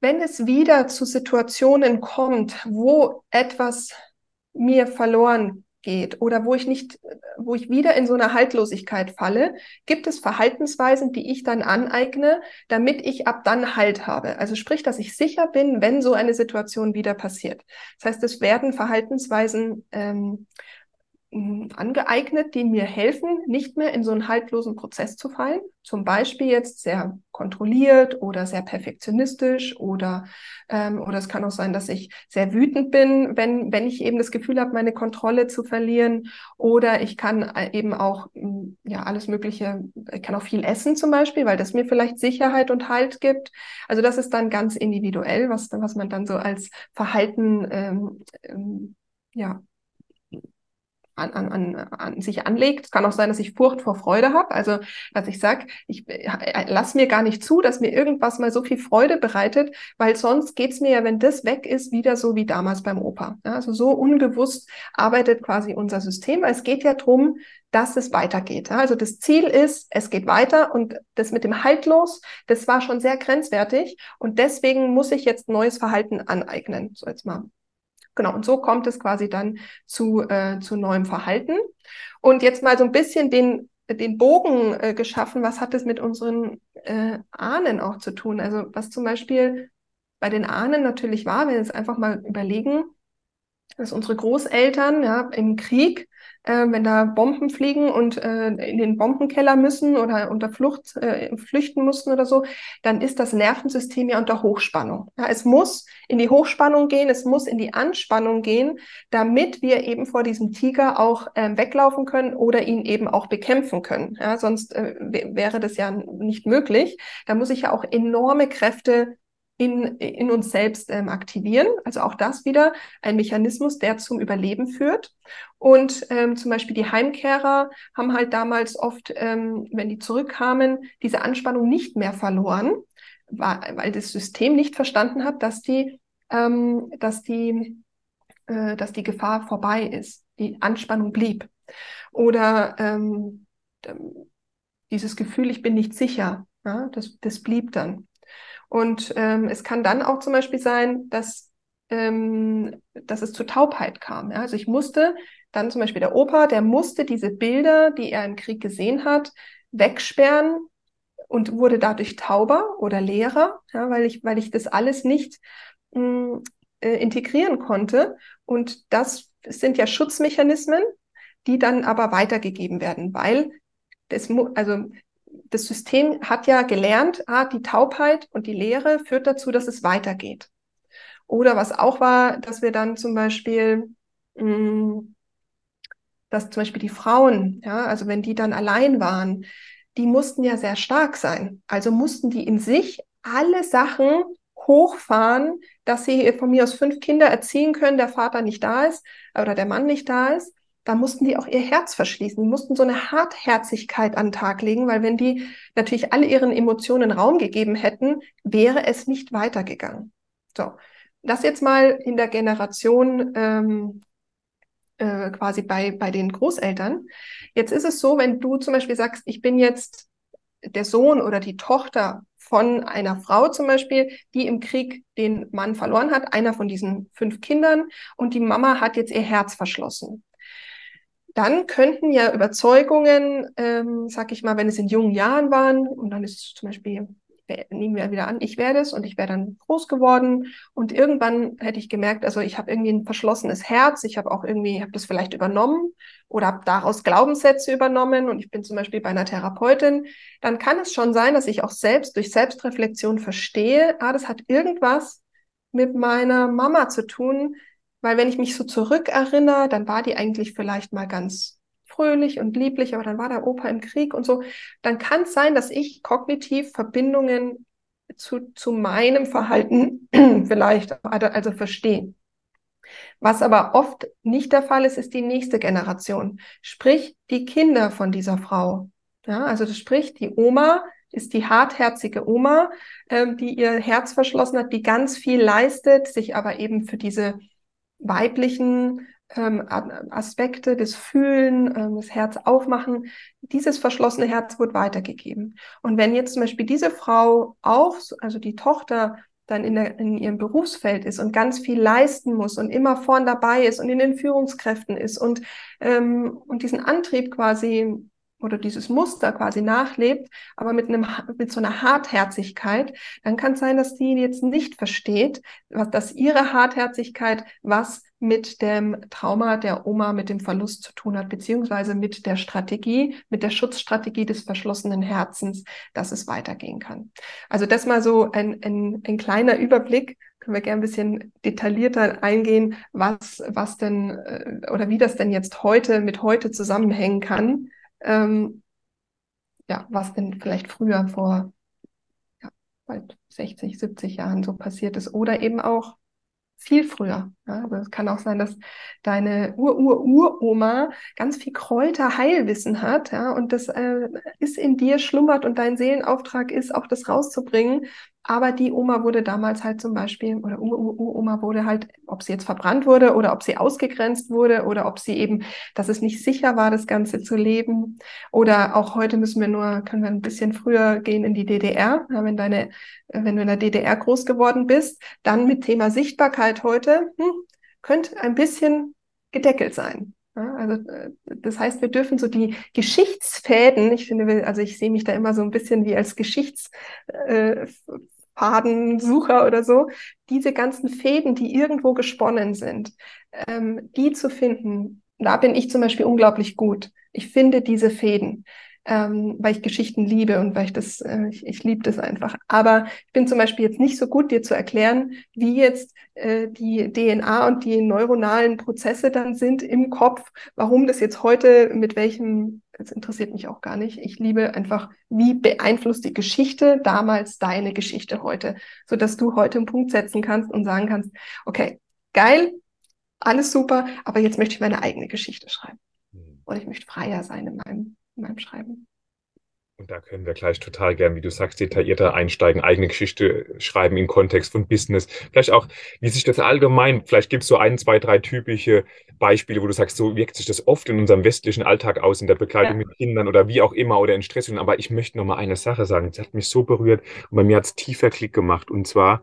wenn es wieder zu Situationen kommt, wo etwas mir verloren geht oder wo ich nicht, wo ich wieder in so eine Haltlosigkeit falle, gibt es Verhaltensweisen, die ich dann aneigne, damit ich ab dann Halt habe. Also sprich, dass ich sicher bin, wenn so eine Situation wieder passiert. Das heißt, es werden Verhaltensweisen ähm, angeeignet, die mir helfen, nicht mehr in so einen haltlosen Prozess zu fallen. Zum Beispiel jetzt sehr kontrolliert oder sehr perfektionistisch oder ähm, oder es kann auch sein, dass ich sehr wütend bin, wenn wenn ich eben das Gefühl habe, meine Kontrolle zu verlieren. Oder ich kann äh, eben auch ja alles Mögliche. Ich kann auch viel essen zum Beispiel, weil das mir vielleicht Sicherheit und Halt gibt. Also das ist dann ganz individuell, was was man dann so als Verhalten ähm, ähm, ja an, an, an sich anlegt. Es kann auch sein, dass ich Furcht vor Freude habe. Also, dass ich sage, ich äh, lass mir gar nicht zu, dass mir irgendwas mal so viel Freude bereitet, weil sonst geht's mir ja, wenn das weg ist, wieder so wie damals beim Opa. Ja, also so unbewusst arbeitet quasi unser System. Es geht ja drum, dass es weitergeht. Also das Ziel ist, es geht weiter und das mit dem Haltlos, das war schon sehr grenzwertig und deswegen muss ich jetzt neues Verhalten aneignen. So jetzt mal Genau, und so kommt es quasi dann zu, äh, zu neuem Verhalten. Und jetzt mal so ein bisschen den, den Bogen äh, geschaffen, was hat es mit unseren äh, Ahnen auch zu tun? Also was zum Beispiel bei den Ahnen natürlich war, wenn wir jetzt einfach mal überlegen, dass unsere Großeltern ja im Krieg äh, wenn da Bomben fliegen und äh, in den Bombenkeller müssen oder unter Flucht äh, flüchten mussten oder so, dann ist das Nervensystem ja unter Hochspannung. Ja, es muss in die Hochspannung gehen, es muss in die Anspannung gehen, damit wir eben vor diesem Tiger auch äh, weglaufen können oder ihn eben auch bekämpfen können. Ja, sonst äh, wäre das ja nicht möglich. Da muss ich ja auch enorme Kräfte in, in uns selbst ähm, aktivieren. Also auch das wieder ein Mechanismus, der zum Überleben führt. Und ähm, zum Beispiel die Heimkehrer haben halt damals oft, ähm, wenn die zurückkamen, diese Anspannung nicht mehr verloren, weil, das System nicht verstanden hat, dass die, ähm, dass die, äh, dass die Gefahr vorbei ist. Die Anspannung blieb. Oder ähm, dieses Gefühl, ich bin nicht sicher, ja, das, das blieb dann. Und ähm, es kann dann auch zum Beispiel sein, dass, ähm, dass es zur Taubheit kam. Ja? Also ich musste dann zum Beispiel der Opa, der musste diese Bilder, die er im Krieg gesehen hat, wegsperren und wurde dadurch tauber oder leerer, ja, weil ich, weil ich das alles nicht mh, hm, äh, integrieren konnte. Und das sind ja Schutzmechanismen, die dann aber weitergegeben werden, weil das, also das System hat ja gelernt, ah, die Taubheit und die Leere führt dazu, dass es weitergeht. Oder was auch war, dass wir dann zum Beispiel, mh, mm, dass zum Beispiel die Frauen, ja, also wenn die dann allein waren, die mussten ja sehr stark sein. Also mussten die in sich alle Sachen hochfahren, dass sie von mir aus fünf Kinder erziehen können, der Vater nicht da ist oder der Mann nicht da ist da mussten die auch ihr Herz verschließen. Die mussten so eine Hartherzigkeit an den Tag legen, weil wenn die natürlich alle ihren Emotionen Raum gegeben hätten, wäre es nicht weitergegangen. So, das jetzt mal in der Generation ähm, äh, quasi bei, bei den Großeltern. Jetzt ist es so, wenn du zum Beispiel sagst, ich bin jetzt der Sohn oder die Tochter von einer Frau zum Beispiel, die im Krieg den Mann verloren hat, einer von diesen fünf Kindern, und die Mama hat jetzt ihr Herz verschlossen dann könnten ja Überzeugungen, ähm, sag ich mal, wenn es in jungen Jahren waren, und dann ist zum Beispiel, nehmen wir wieder an, ich werde es und ich wäre dann groß geworden. Und irgendwann hätte ich gemerkt, also ich habe irgendwie ein verschlossenes Herz, ich habe auch irgendwie, habe das vielleicht übernommen oder habe daraus Glaubenssätze übernommen und ich bin zum Beispiel bei einer Therapeutin, dann kann es schon sein, dass ich auch selbst durch Selbstreflexion verstehe, ah, das hat irgendwas mit meiner Mama zu tun, weil wenn ich mich so zurückerinnere, dann war die eigentlich vielleicht mal ganz fröhlich und lieblich, aber dann war der Opa im Krieg und so. Dann kann es sein, dass ich kognitiv Verbindungen zu, zu meinem Verhalten (clears throat) vielleicht also verstehe. Was aber oft nicht der Fall ist, ist die nächste Generation, sprich die Kinder von dieser Frau. Ja, also das spricht die Oma ist die hartherzige Oma, ähm, die ihr Herz verschlossen hat, die ganz viel leistet, sich aber eben für diese weiblichen ähm, Aspekte des Fühlen, ähm, das Herz aufmachen, dieses verschlossene Herz wird weitergegeben. Und wenn jetzt zum Beispiel diese Frau auch, also die Tochter dann in, der, in ihrem Berufsfeld ist und ganz viel leisten muss und immer vorn dabei ist und in den Führungskräften ist und, ähm, und diesen Antrieb quasi oder dieses Muster quasi nachlebt, aber mit einem mit so einer Hartherzigkeit, dann kann es sein, dass die jetzt nicht versteht, was dass ihre Hartherzigkeit was mit dem Trauma der Oma, mit dem Verlust zu tun hat, beziehungsweise mit der Strategie, mit der Schutzstrategie des verschlossenen Herzens, dass es weitergehen kann. Also das mal so ein, ein, ein kleiner Überblick. Können wir gerne ein bisschen detaillierter eingehen, was, was denn äh, oder wie das denn jetzt heute mit heute zusammenhängen kann. Ähm, ja, was denn vielleicht früher vor ja, bald 60, 70 Jahren so passiert ist oder eben auch viel früher. Ja, also es kann auch sein, dass deine Ur-Ur-Uroma ganz viel Kräuterheilwissen hat, ja, und das äh, ist in dir schlummert und dein Seelenauftrag ist, auch das rauszubringen. Aber die Oma wurde damals halt zum Beispiel, oder Ur-Ur-Oma wurde halt, ob sie jetzt verbrannt wurde oder ob sie ausgegrenzt wurde oder ob sie eben, dass es nicht sicher war, das Ganze zu leben. Oder auch heute müssen wir nur, können wir ein bisschen früher gehen in die DDR. Ja, wenn deine, wenn du in der DDR groß geworden bist, dann mit Thema Sichtbarkeit heute, hm, könnte ein bisschen gedeckelt sein. Also äh, das heißt, wir dürfen so die Geschichtsfäden, ich finde, also ich sehe mich da immer so ein bisschen wie als Geschichtsfadensucher äh, oder so, diese ganzen Fäden, die irgendwo gesponnen sind, ähm, die zu finden, da bin ich zum Beispiel unglaublich gut. Ich finde diese Fäden ähm, weil ich Geschichten liebe und weil ich das, äh, ich, ich liebe das einfach. Aber ich bin zum Beispiel jetzt nicht so gut, dir zu erklären, wie jetzt äh, die DNA und die neuronalen Prozesse dann sind im Kopf, warum das jetzt heute mit welchem, das interessiert mich auch gar nicht. Ich liebe einfach, wie beeinflusst die Geschichte damals deine Geschichte heute, so dass du heute einen Punkt setzen kannst und sagen kannst, okay, geil, alles super, aber jetzt möchte ich meine eigene Geschichte schreiben. Mhm. Und ich möchte freier sein in meinem meinem Schreiben. Und da können wir gleich total gern, wie du sagst, detaillierter einsteigen, eigene Geschichte schreiben im Kontext von Business. Vielleicht auch, wie sich das allgemein, vielleicht gibt es so ein, zwei, drei typische Beispiele, wo du sagst, so wirkt sich das oft in unserem westlichen Alltag aus, in der Begleitung ja. mit Kindern oder wie auch immer oder in Stress. Aber ich möchte noch mal eine Sache sagen, das hat mich so berührt und bei mir hat es tiefer Klick gemacht. Und zwar,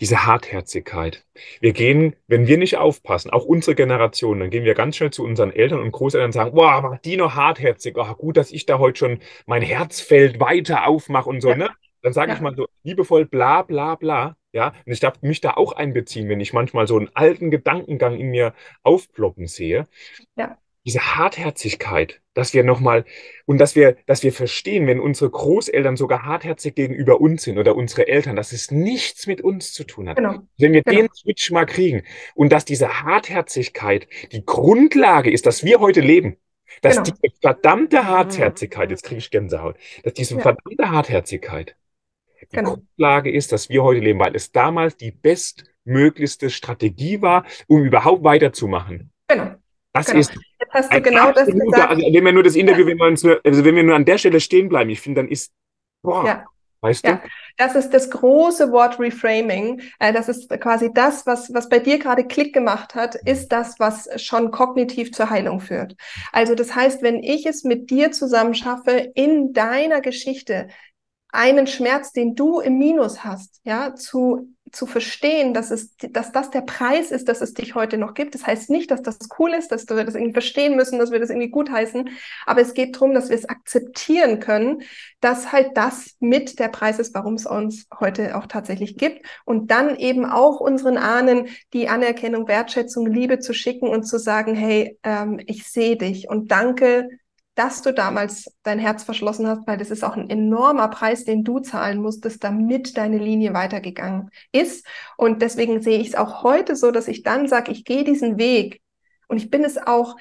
diese Hartherzigkeit. Wir gehen, wenn wir nicht aufpassen, auch unsere Generation, dann gehen wir ganz schnell zu unseren Eltern und Großeltern und sagen, boah, war die noch hartherzig, oh, gut, dass ich da heute schon mein Herzfeld weiter aufmache und so, ja. ne? Dann sage ja. ich mal so liebevoll bla bla bla. Ja, und ich darf mich da auch einbeziehen, wenn ich manchmal so einen alten Gedankengang in mir aufploppen sehe. Ja diese Hartherzigkeit, dass wir nochmal und dass wir, dass wir verstehen, wenn unsere Großeltern sogar hartherzig gegenüber uns sind oder unsere Eltern, dass es nichts mit uns zu tun hat. Genau. Wenn wir genau. den Switch mal kriegen und dass diese Hartherzigkeit die Grundlage ist, dass wir heute leben, dass genau. diese verdammte Hartherzigkeit, jetzt kriege ich Gänsehaut, dass diese ja. verdammte Hartherzigkeit die genau. Grundlage ist, dass wir heute leben, weil es damals die bestmöglichste Strategie war, um überhaupt weiterzumachen. Genau. Das genau. ist Jetzt hast du genau das gesagt. Also, wenn wir nur das Interview, ja. wenn, wir uns nur, also wenn wir nur an der Stelle stehen bleiben, ich finde, dann ist, boah, ja. weißt ja. du? Das ist das große Wort Reframing. Äh, das ist quasi das, was, was bei dir gerade Klick gemacht hat, mhm. ist das, was schon kognitiv zur Heilung führt. Also das heißt, wenn ich es mit dir zusammen schaffe, in deiner Geschichte einen Schmerz, den du im Minus hast, ja, zu zu verstehen, dass es, dass das der Preis ist, dass es dich heute noch gibt. Das heißt nicht, dass das cool ist, dass wir das irgendwie verstehen müssen, dass wir das irgendwie gutheißen. Aber es geht darum, dass wir es akzeptieren können, dass halt das mit der Preis ist, warum es uns heute auch tatsächlich gibt. Und dann eben auch unseren Ahnen die Anerkennung, Wertschätzung, Liebe zu schicken und zu sagen, hey, ähm, ich sehe dich und danke, dass du damals dein Herz verschlossen hast, weil das ist auch ein enormer Preis, den du zahlen musstest, damit deine Linie weitergegangen ist. Und deswegen sehe ich es auch heute so, dass ich dann sage, ich gehe diesen Weg und ich bin es auch,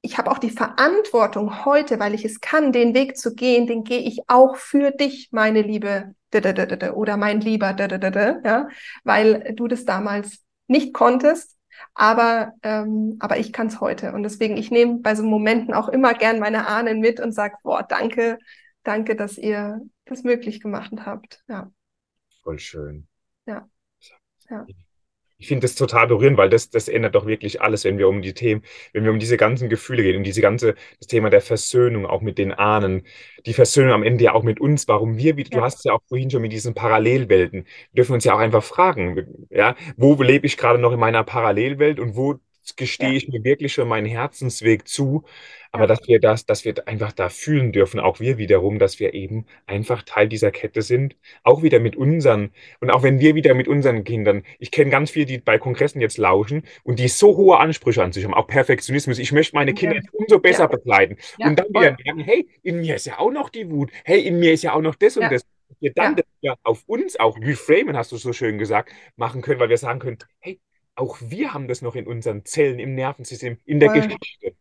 ich habe auch die Verantwortung heute, weil ich es kann, den Weg zu gehen, den gehe ich auch für dich, meine Liebe oder mein Lieber, ja, weil du das damals nicht konntest aber, ähm, aber ich kann es heute. Und deswegen, ich nehme bei so Momenten auch immer gern meine Ahnen mit und sage, boah, danke, danke, dass ihr das möglich gemacht habt. Ja. Voll schön. Ja. ja. Ich finde das total berührend, weil das, das ändert doch wirklich alles, wenn wir um die Themen, wenn wir um diese ganzen Gefühle gehen, um diese ganze, das Thema der Versöhnung auch mit den Ahnen, die Versöhnung am Ende ja auch mit uns, warum wir wieder, ja. du hast es ja auch vorhin schon mit diesen Parallelwelten, wir dürfen uns ja auch einfach fragen, ja, wo lebe ich gerade noch in meiner Parallelwelt und wo gestehe ja. ich mir wirklich schon meinen Herzensweg zu, aber ja. dass wir das, dass wir einfach da fühlen dürfen, auch wir wiederum, dass wir eben einfach Teil dieser Kette sind, auch wieder mit unseren, und auch wenn wir wieder mit unseren Kindern, ich kenne ganz viele, die bei Kongressen jetzt lauschen und die so hohe Ansprüche an sich haben, auch Perfektionismus, ich möchte meine Kinder ja. umso besser ja. begleiten und dann wieder merken, hey, in mir ist ja auch noch die Wut, hey, in mir ist ja auch noch das und das. Wir dann ja. auf uns auch reframen, hast du so schön gesagt, machen können, weil wir sagen können, hey, auch wir haben das noch in unseren Zellen, im Nervensystem, in der Voll. Geschichte.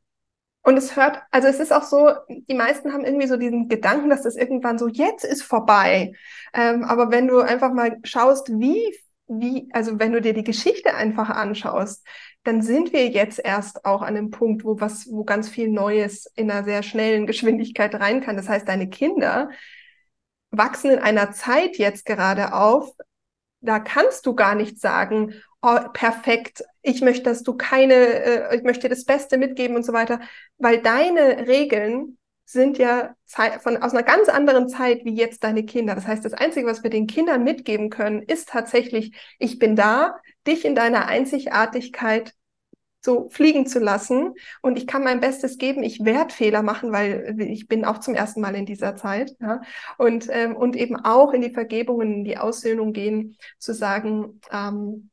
Und es hört, also es ist auch so, die meisten haben irgendwie so diesen Gedanken, dass das irgendwann so jetzt ist vorbei. Ähm, aber wenn du einfach mal schaust, wie, wie, also wenn du dir die Geschichte einfach anschaust, dann sind wir jetzt erst auch an dem Punkt, wo was, wo ganz viel Neues in einer sehr schnellen Geschwindigkeit rein kann. Das heißt, deine Kinder wachsen in einer Zeit jetzt gerade auf, da kannst du gar nicht sagen, oh, perfekt, ich möchte, dass du keine, äh, ich möchte das Beste mitgeben und so weiter, weil deine Regeln sind ja von, aus einer ganz anderen Zeit wie jetzt deine Kinder. Das heißt, das Einzige, was wir den Kindern mitgeben können, ist tatsächlich, ich bin da, dich in deiner Einzigartigkeit so fliegen zu lassen und ich kann mein Bestes geben. Ich werde Fehler machen, weil ich bin auch zum ersten Mal in dieser Zeit ja? und ähm, und eben auch in die Vergebung, in die Aussöhnung gehen, zu sagen, ähm,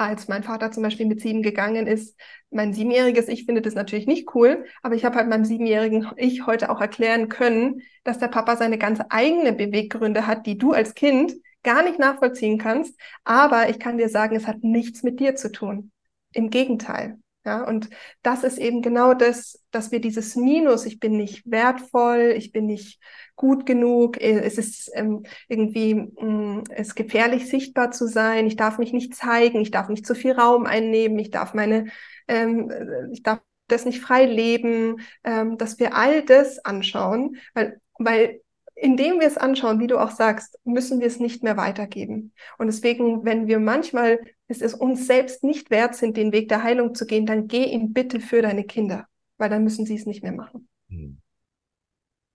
als mein Vater zum Beispiel mit sieben gegangen ist, mein siebenjähriges Ich findet das natürlich nicht cool, aber ich habe halt meinem siebenjährigen Ich heute auch erklären können, dass der Papa seine ganz eigene Beweggründe hat, die du als Kind gar nicht nachvollziehen kannst. Aber ich kann dir sagen, es hat nichts mit dir zu tun. Im Gegenteil. Ja, und das ist eben genau das, dass wir dieses Minus, ich bin nicht wertvoll, ich bin nicht gut genug, äh, es ist ähm, irgendwie, mh, mm, es ist gefährlich sichtbar zu sein, ich darf mich nicht zeigen, ich darf nicht zu viel Raum einnehmen, ich darf meine, ähm, äh, ich darf das nicht frei leben, ähm, dass wir all das anschauen, weil, weil indem wir es anschauen, wie du auch sagst, müssen wir es nicht mehr weitergeben. Und deswegen, wenn wir manchmal es ist uns selbst nicht wert sind, den Weg der Heilung zu gehen, dann geh ihn bitte für deine Kinder, weil dann müssen sie es nicht mehr machen. Hm.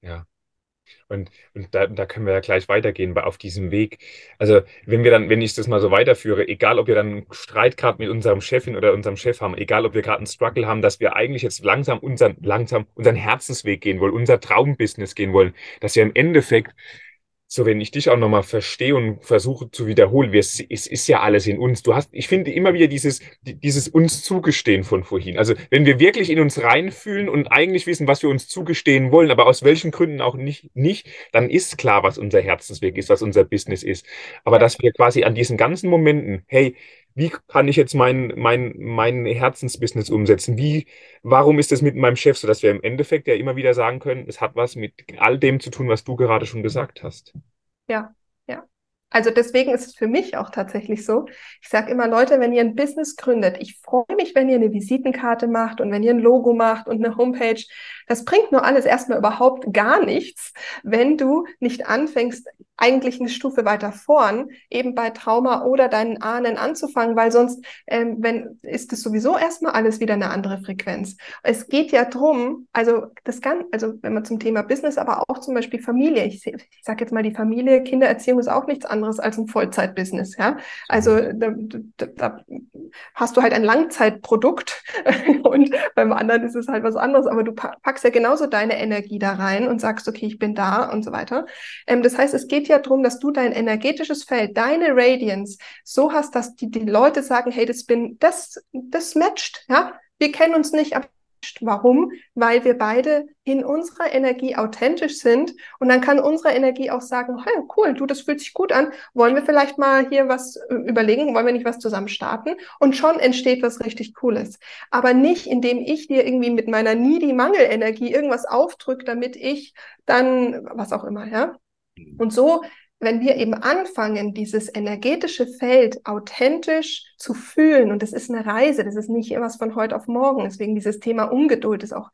Ja. Und, und da, da können wir ja gleich weitergehen auf diesem Weg. Also, wenn wir dann, wenn ich das mal so weiterführe, egal ob wir dann einen Streit gerade mit unserem Chefin oder unserem Chef haben, egal ob wir gerade einen Struggle haben, dass wir eigentlich jetzt langsam unseren, langsam unseren Herzensweg gehen wollen, unser Traumbusiness gehen wollen, dass wir im Endeffekt so wenn ich dich auch nochmal verstehe und versuche zu wiederholen, es, es ist ja alles in uns. Du hast, ich finde immer wieder dieses, dieses uns zugestehen von vorhin. Also wenn wir wirklich in uns reinfühlen und eigentlich wissen, was wir uns zugestehen wollen, aber aus welchen Gründen auch nicht, nicht, dann ist klar, was unser Herzensweg ist, was unser Business ist. Aber dass wir quasi an diesen ganzen Momenten, hey, wie kann ich jetzt mein, mein, mein Herzensbusiness umsetzen? Wie, warum ist es mit meinem Chef so, dass wir im Endeffekt ja immer wieder sagen können, es hat was mit all dem zu tun, was du gerade schon gesagt hast? Ja. Also deswegen ist es für mich auch tatsächlich so. Ich sage immer, Leute, wenn ihr ein Business gründet, ich freue mich, wenn ihr eine Visitenkarte macht und wenn ihr ein Logo macht und eine Homepage. Das bringt nur alles erstmal überhaupt gar nichts, wenn du nicht anfängst, eigentlich eine Stufe weiter vorn, eben bei Trauma oder deinen Ahnen anzufangen, weil sonst ähm, wenn, ist es sowieso erstmal alles wieder eine andere Frequenz. Es geht ja drum, also das kann, also wenn man zum Thema Business, aber auch zum Beispiel Familie, ich, ich sage jetzt mal die Familie, Kindererziehung ist auch nichts anderes als ein Vollzeitbusiness, ja. Also da, da, da hast du halt ein Langzeitprodukt (laughs) und beim anderen ist es halt was anderes, aber du packst ja genauso deine Energie da rein und sagst, okay, ich bin da und so weiter. Ähm, das heißt, es geht geht ja darum, dass du dein energetisches Feld, deine Radiance so hast, dass die, die Leute sagen, hey, das bin, das, das matcht, ja. Wir kennen uns nicht, aber Warum? Weil wir beide in unserer Energie authentisch sind und dann kann unsere Energie auch sagen, hey, cool, du, das fühlt sich gut an. Wollen wir vielleicht mal hier was äh, überlegen? Wollen wir nicht was zusammen starten? Und schon entsteht was richtig Cooles. Aber nicht, indem ich dir irgendwie mit meiner Needy-Mangelenergie irgendwas aufdrücke, damit ich dann, was auch immer, ja. Und so, wenn wir eben anfangen, dieses energetische Feld authentisch zu fühlen, und das ist eine Reise, das ist nicht etwas von heute auf morgen, deswegen dieses Thema Ungeduld ist auch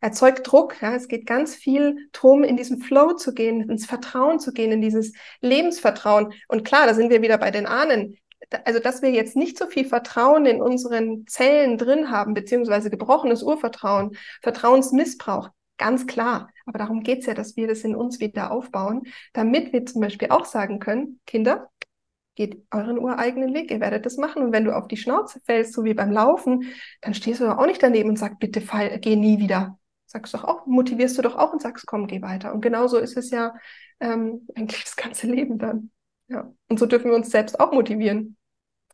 erzeugt Druck. Ja, es geht ganz viel drum, in diesen Flow zu gehen, ins Vertrauen zu gehen, in dieses Lebensvertrauen. Und klar, da sind wir wieder bei den Ahnen also dass wir jetzt nicht so viel Vertrauen in unseren Zellen drin haben, beziehungsweise gebrochenes Urvertrauen, Vertrauensmissbrauch, ganz klar. Aber darum geht es ja, dass wir das in uns wieder aufbauen, damit wir zum Beispiel auch sagen können, Kinder, geht euren ureigenen Weg, ihr werdet das machen. Und wenn du auf die Schnauze fällst, so wie beim Laufen, dann stehst du doch auch nicht daneben und sagst, bitte fall, geh nie wieder. Sagst doch auch, motivierst du doch auch und sagst, komm, geh weiter. Und genauso ist es ja ähm, eigentlich das ganze Leben dann. Ja. Und so dürfen wir uns selbst auch motivieren.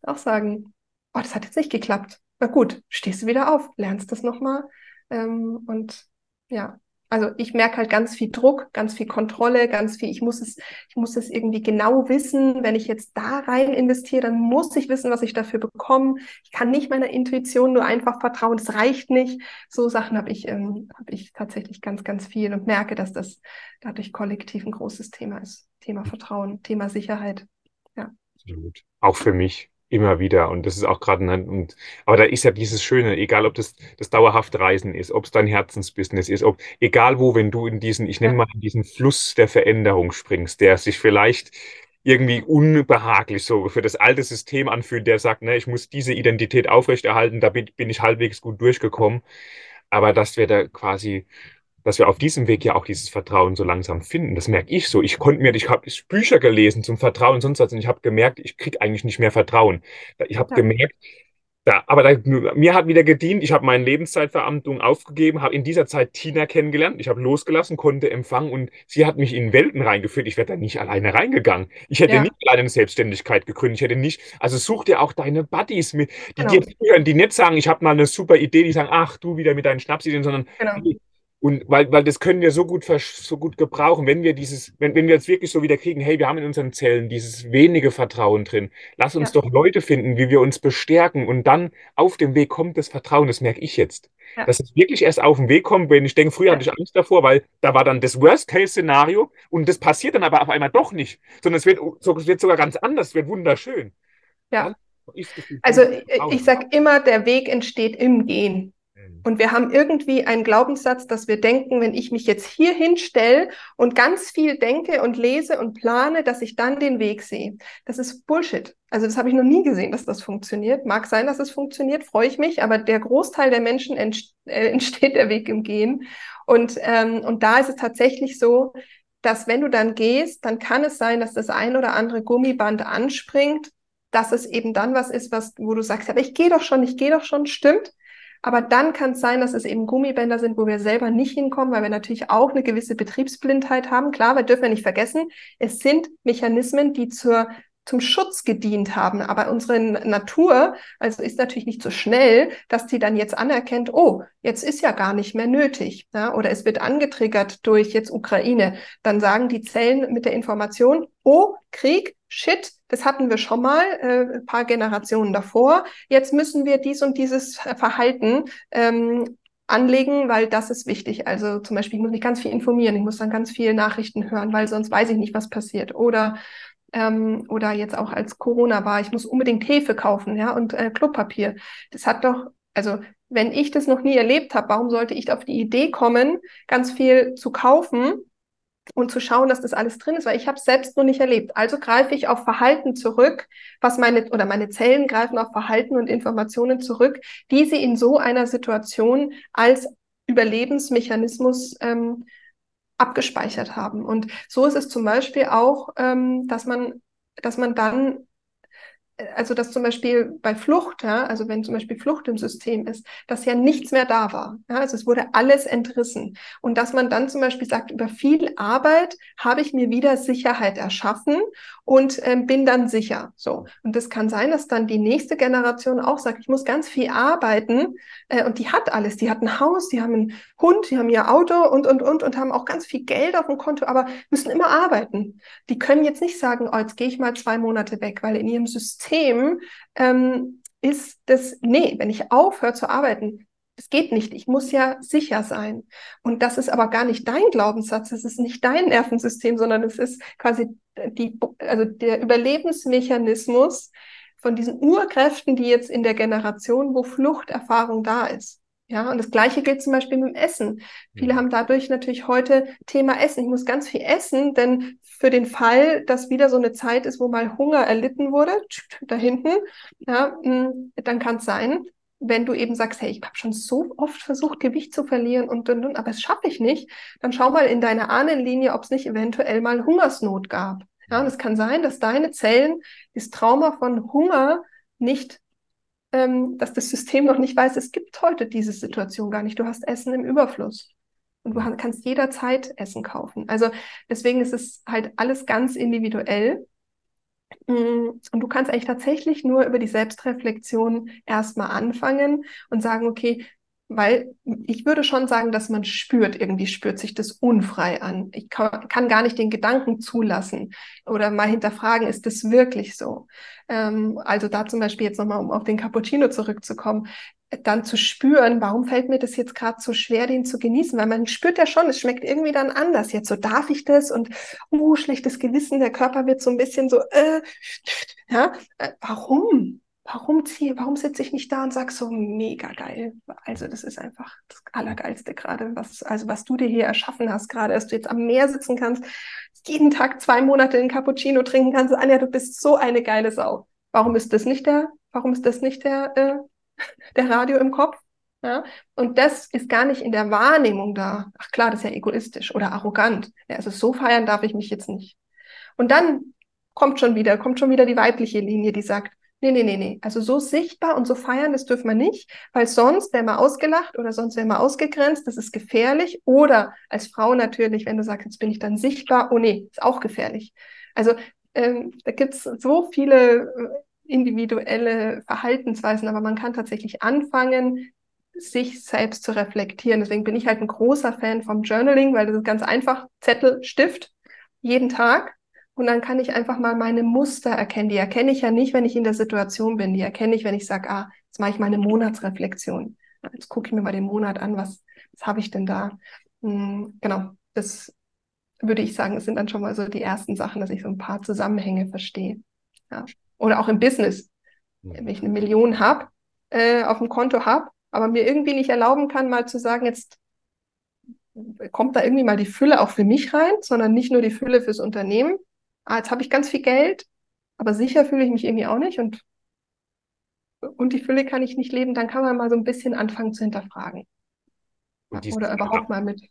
Auch sagen, oh, das hat jetzt nicht geklappt. Na gut, stehst du wieder auf, lernst das nochmal. Ähm, und ja, also ich merke halt ganz viel Druck, ganz viel Kontrolle, ganz viel, ich muss es, ich muss es irgendwie genau wissen. Wenn ich jetzt da rein investiere, dann muss ich wissen, was ich dafür bekomme. Ich kann nicht meiner Intuition nur einfach vertrauen, das reicht nicht. So Sachen habe ich, ähm, habe ich tatsächlich ganz, ganz viel und merke, dass das dadurch kollektiv ein großes Thema ist. Thema Vertrauen, Thema Sicherheit. Ja. Absolut. Auch für mich immer wieder. Und das ist auch gerade, und, aber da ist ja dieses Schöne, egal ob das das dauerhafte Reisen ist, ob es dein Herzensbusiness ist, ob, egal wo, wenn du in diesen, ich nenne mal, in diesen Fluss der Veränderung springst, der sich vielleicht irgendwie unbehaglich so für das alte System anfühlt, der sagt, ne, ich muss diese Identität aufrechterhalten, da bin, bin ich halbwegs gut durchgekommen. Aber dass wir da quasi dass wir auf diesem Weg ja auch dieses Vertrauen so langsam finden. Das merke ich so. Ich konnte mir, ich habe Bücher gelesen zum Vertrauen und sonst was und ich habe gemerkt, ich kriege eigentlich nicht mehr Vertrauen. Ich habe ja. gemerkt, da, aber da, mir hat wieder gedient, ich habe meine Lebenszeitveramtung aufgegeben, habe in dieser Zeit Tina kennengelernt, ich habe losgelassen, konnte empfangen und sie hat mich in Welten reingeführt. Ich wäre da nicht alleine reingegangen. Ich hätte ja. nicht alleine eine Selbstständigkeit gegründet. Ich hätte nicht, also such dir auch deine Buddies, mit, die genau. dir zuhören, die nicht sagen, ich habe mal eine super Idee, die sagen, ach, du wieder mit deinen Schnapsideen, sondern genau. Und weil, weil das können wir so gut, so gut gebrauchen, wenn wir dieses, wenn, wenn wir jetzt wirklich so wieder kriegen, hey, wir haben in unseren Zellen dieses wenige Vertrauen drin. Lass uns ja. doch Leute finden, wie wir uns bestärken. Und dann auf dem Weg kommt das Vertrauen, das merke ich jetzt. Ja. Dass es wirklich erst auf den Weg kommt, wenn ich denke, früher hatte ich Angst davor, weil da war dann das Worst-Case-Szenario und das passiert dann aber auf einmal doch nicht, sondern es wird, es wird sogar ganz anders, es wird wunderschön. Ja. Also ich sage immer, der Weg entsteht im Gehen. Und wir haben irgendwie einen Glaubenssatz, dass wir denken, wenn ich mich jetzt hier hinstelle und ganz viel denke und lese und plane, dass ich dann den Weg sehe. Das ist Bullshit. Also das habe ich noch nie gesehen, dass das funktioniert. Mag sein, dass es funktioniert, freue ich mich, aber der Großteil der Menschen entsteht, äh, (laughs) entsteht der Weg im Gehen. Und, ähm, und da ist es tatsächlich so, dass wenn du dann gehst, dann kann es sein, dass das ein oder andere Gummiband anspringt, dass es eben dann was ist, was, wo du sagst, aber ich gehe doch schon, ich gehe doch schon, stimmt. Aber dann kann es sein, dass es eben Gummibänder sind, wo wir selber nicht hinkommen, weil wir natürlich auch eine gewisse Betriebsblindheit haben. Klar, wir dürfen ja nicht vergessen, es sind Mechanismen, die zur zum Schutz gedient haben. Aber unsere Natur, also ist natürlich nicht so schnell, dass sie dann jetzt anerkennt, oh, jetzt ist ja gar nicht mehr nötig. Ja? Oder es wird angetriggert durch jetzt Ukraine. Dann sagen die Zellen mit der Information, oh, Krieg, shit, das hatten wir schon mal, äh, ein paar Generationen davor. Jetzt müssen wir dies und dieses Verhalten ähm, anlegen, weil das ist wichtig. Also zum Beispiel, ich muss mich ganz viel informieren, ich muss dann ganz viele Nachrichten hören, weil sonst weiß ich nicht, was passiert. Oder ähm, oder jetzt auch als Corona war, ich muss unbedingt Hefe kaufen, ja, und äh, Klopapier. Das hat doch, also wenn ich das noch nie erlebt habe, warum sollte ich auf die Idee kommen, ganz viel zu kaufen und zu schauen, dass das alles drin ist, weil ich habe es selbst noch nicht erlebt. Also greife ich auf Verhalten zurück, was meine oder meine Zellen greifen auf Verhalten und Informationen zurück, die sie in so einer Situation als Überlebensmechanismus ähm, abgespeichert haben. Und so ist es zum Beispiel auch, ähm, dass man, dass man dann also dass zum Beispiel bei Flucht, ja, also wenn zum Beispiel Flucht im System ist, dass ja nichts mehr da war. Ja, also es wurde alles entrissen. Und dass man dann zum Beispiel sagt, über viel Arbeit habe ich mir wieder Sicherheit erschaffen und ähm, bin dann sicher. So. Und das kann sein, dass dann die nächste Generation auch sagt, ich muss ganz viel arbeiten äh, und die hat alles. Die hat ein Haus, die haben einen Hund, die haben ihr Auto und, und, und und haben auch ganz viel Geld auf dem Konto, aber müssen immer arbeiten. Die können jetzt nicht sagen, oh, jetzt gehe ich mal zwei Monate weg, weil in ihrem System System ähm, ist das, nee, wenn ich aufhöre zu arbeiten, es geht nicht, ich muss ja sicher sein. Und das ist aber gar nicht dein Glaubenssatz, es ist nicht dein Nervensystem, sondern es ist quasi die, also der Überlebensmechanismus von diesen Urkräften, die jetzt in der Generation, wo Fluchterfahrung da ist. Ja, und das Gleiche gilt zum Beispiel mit dem Essen. Viele haben dadurch natürlich heute Thema Essen. Ich muss ganz viel essen, denn für den Fall, dass wieder so eine Zeit ist, wo mal Hunger erlitten wurde, da hinten, ja, hm, dann kann es sein, wenn du eben sagst, hey, ich habe schon so oft versucht, Gewicht zu verlieren und, und, und aber es schaffe ich nicht, dann schau mal in deine Ahnenlinie, ob es nicht eventuell mal Hungersnot gab. Ja, und es kann sein, dass deine Zellen das Trauma von Hunger nicht ähm, dass das System noch nicht weiß, es gibt heute diese Situation gar nicht. Du hast Essen im Überfluss. Und du kannst jederzeit Essen kaufen. Also deswegen ist es halt alles ganz individuell. Mm, und du kannst eigentlich tatsächlich nur über die Selbstreflexion erstmal anfangen und sagen, okay, weil ich würde schon sagen, dass man spürt, irgendwie spürt sich das unfrei an. Ich kann, gar nicht den Gedanken zulassen oder mal hinterfragen, ist das wirklich so? Ähm, also da zum Beispiel jetzt nochmal, um auf den Cappuccino zurückzukommen, dann zu spüren, warum fällt mir das jetzt gerade so schwer, den zu genießen? Weil man spürt ja schon, es schmeckt irgendwie dann anders. Jetzt so darf ich das und uh, schlechtes Gewissen, der Körper wird so ein bisschen so, äh, ja, äh, warum? Warum ziehe, warum sitze ich nicht da und sage so mega geil? Also das ist einfach das Allergeilste gerade, was, also was du dir hier erschaffen hast gerade, dass du jetzt am Meer sitzen kannst, jeden Tag zwei Monate einen Cappuccino trinken kannst. Anja, du bist so eine geile Sau. Warum ist das nicht der, warum ist das nicht der, äh, der Radio im Kopf? Ja? Und das ist gar nicht in der Wahrnehmung da. Ach klar, das ist ja egoistisch oder arrogant. Ja, also so feiern darf ich mich jetzt nicht. Und dann kommt schon wieder, kommt schon wieder die weibliche Linie, die sagt, Nee, nee, nee, nee. Also so sichtbar und so feiern, das dürfen wir nicht, weil sonst wäre man ausgelacht oder sonst wäre man ausgegrenzt, das ist gefährlich. Oder als Frau natürlich, wenn du sagst, jetzt bin ich dann sichtbar, oh nee, ist auch gefährlich. Also ähm, da gibt es so viele äh, individuelle Verhaltensweisen, aber man kann tatsächlich anfangen, sich selbst zu reflektieren. Deswegen bin ich halt ein großer Fan vom Journaling, weil das ist ganz einfach, Zettel, Stift, jeden Tag und dann kann ich einfach mal meine Muster erkennen. Die erkenne ich ja nicht, wenn ich in der Situation bin. Die erkenne ich, wenn ich sage, ah, jetzt mache ich meine Monatsreflexion. Jetzt gucke ich mir mal den Monat an, was, was habe ich denn da? Hm, genau, das würde ich sagen, es sind dann schon mal so die ersten Sachen, dass ich so ein paar Zusammenhänge verstehe. Ja. Oder auch im Business. Wenn ich eine Million habe, äh, auf dem Konto habe, aber mir irgendwie nicht erlauben kann, mal zu sagen, jetzt kommt da irgendwie mal die Fülle auch für mich rein, sondern nicht nur die Fülle fürs Unternehmen, ah, jetzt habe ich ganz viel Geld, aber sicher fühle ich mich irgendwie auch nicht und, und die Fülle kann ich nicht leben, dann kann man mal so ein bisschen anfangen zu hinterfragen. Oder überhaupt mal mit.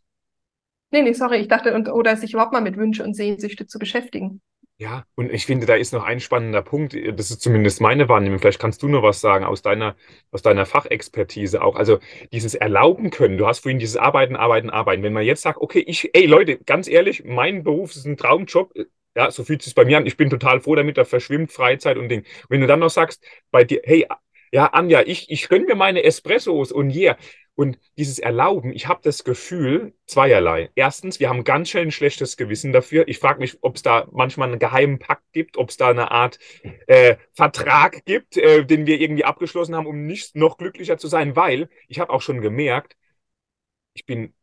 Nee, nee, sorry, ich dachte, und, oder sich überhaupt mal mit Wünsche und Sehnsüchte zu beschäftigen. Ja, und ich finde, da ist noch ein spannender Punkt. Das ist zumindest meine Wahrnehmung. Vielleicht kannst du noch was sagen aus deiner, aus deiner Fachexpertise auch. Also dieses Erlauben können. Du hast vorhin dieses Arbeiten, Arbeiten, Arbeiten. Wenn man jetzt sagt, okay, ich, ey Leute, ganz ehrlich, mein Beruf ist ein Traumjob. Ja, so fühlt es bei mir an. Ich bin total froh damit, da verschwimmt Freizeit und Ding. wenn du dann noch sagst, bei dir, hey, ja, Anja, ich, ich gönne mir meine Espressos und yeah. Und dieses Erlauben, ich habe das Gefühl, zweierlei. Erstens, wir haben ganz schnell ein schlechtes Gewissen dafür. Ich frage mich, ob es da manchmal einen geheimen Pakt gibt, ob es da eine Art äh, Vertrag gibt, äh, den wir irgendwie abgeschlossen haben, um nicht noch glücklicher zu sein, weil ich habe auch schon gemerkt, ich bin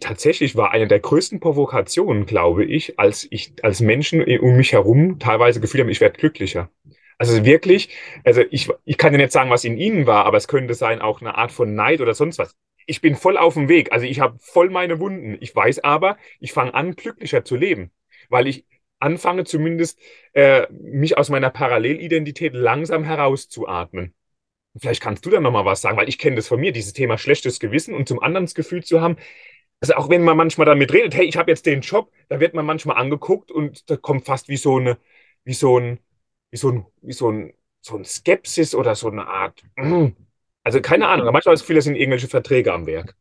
tatsächlich war eine der größten Provokationen, glaube ich, als ich als Menschen um mich herum teilweise gefühlt haben, ich werde glücklicher. Also wirklich, also ich, ich kann dir nicht sagen, was in ihnen war, aber es könnte sein auch eine Art von Neid oder sonst was. Ich bin voll auf dem Weg, also ich habe voll meine Wunden. Ich weiß aber, ich fange an, glücklicher zu leben, weil ich anfange zumindest, äh, mich aus meiner Parallelidentität langsam herauszuatmen. Vielleicht kannst du da nochmal was sagen, weil ich kenne das von mir, dieses Thema schlechtes Gewissen und zum anderen das Gefühl zu haben, also auch wenn man manchmal damit redet, hey, ich habe jetzt den Job, da wird man manchmal angeguckt und da kommt fast wie so eine, wie so ein, wie so ein, wie so ein, so ein Skepsis oder so eine Art. Mm. Also keine Ahnung, manchmal habe ich das Gefühl, das sind irgendwelche Verträge am Werk.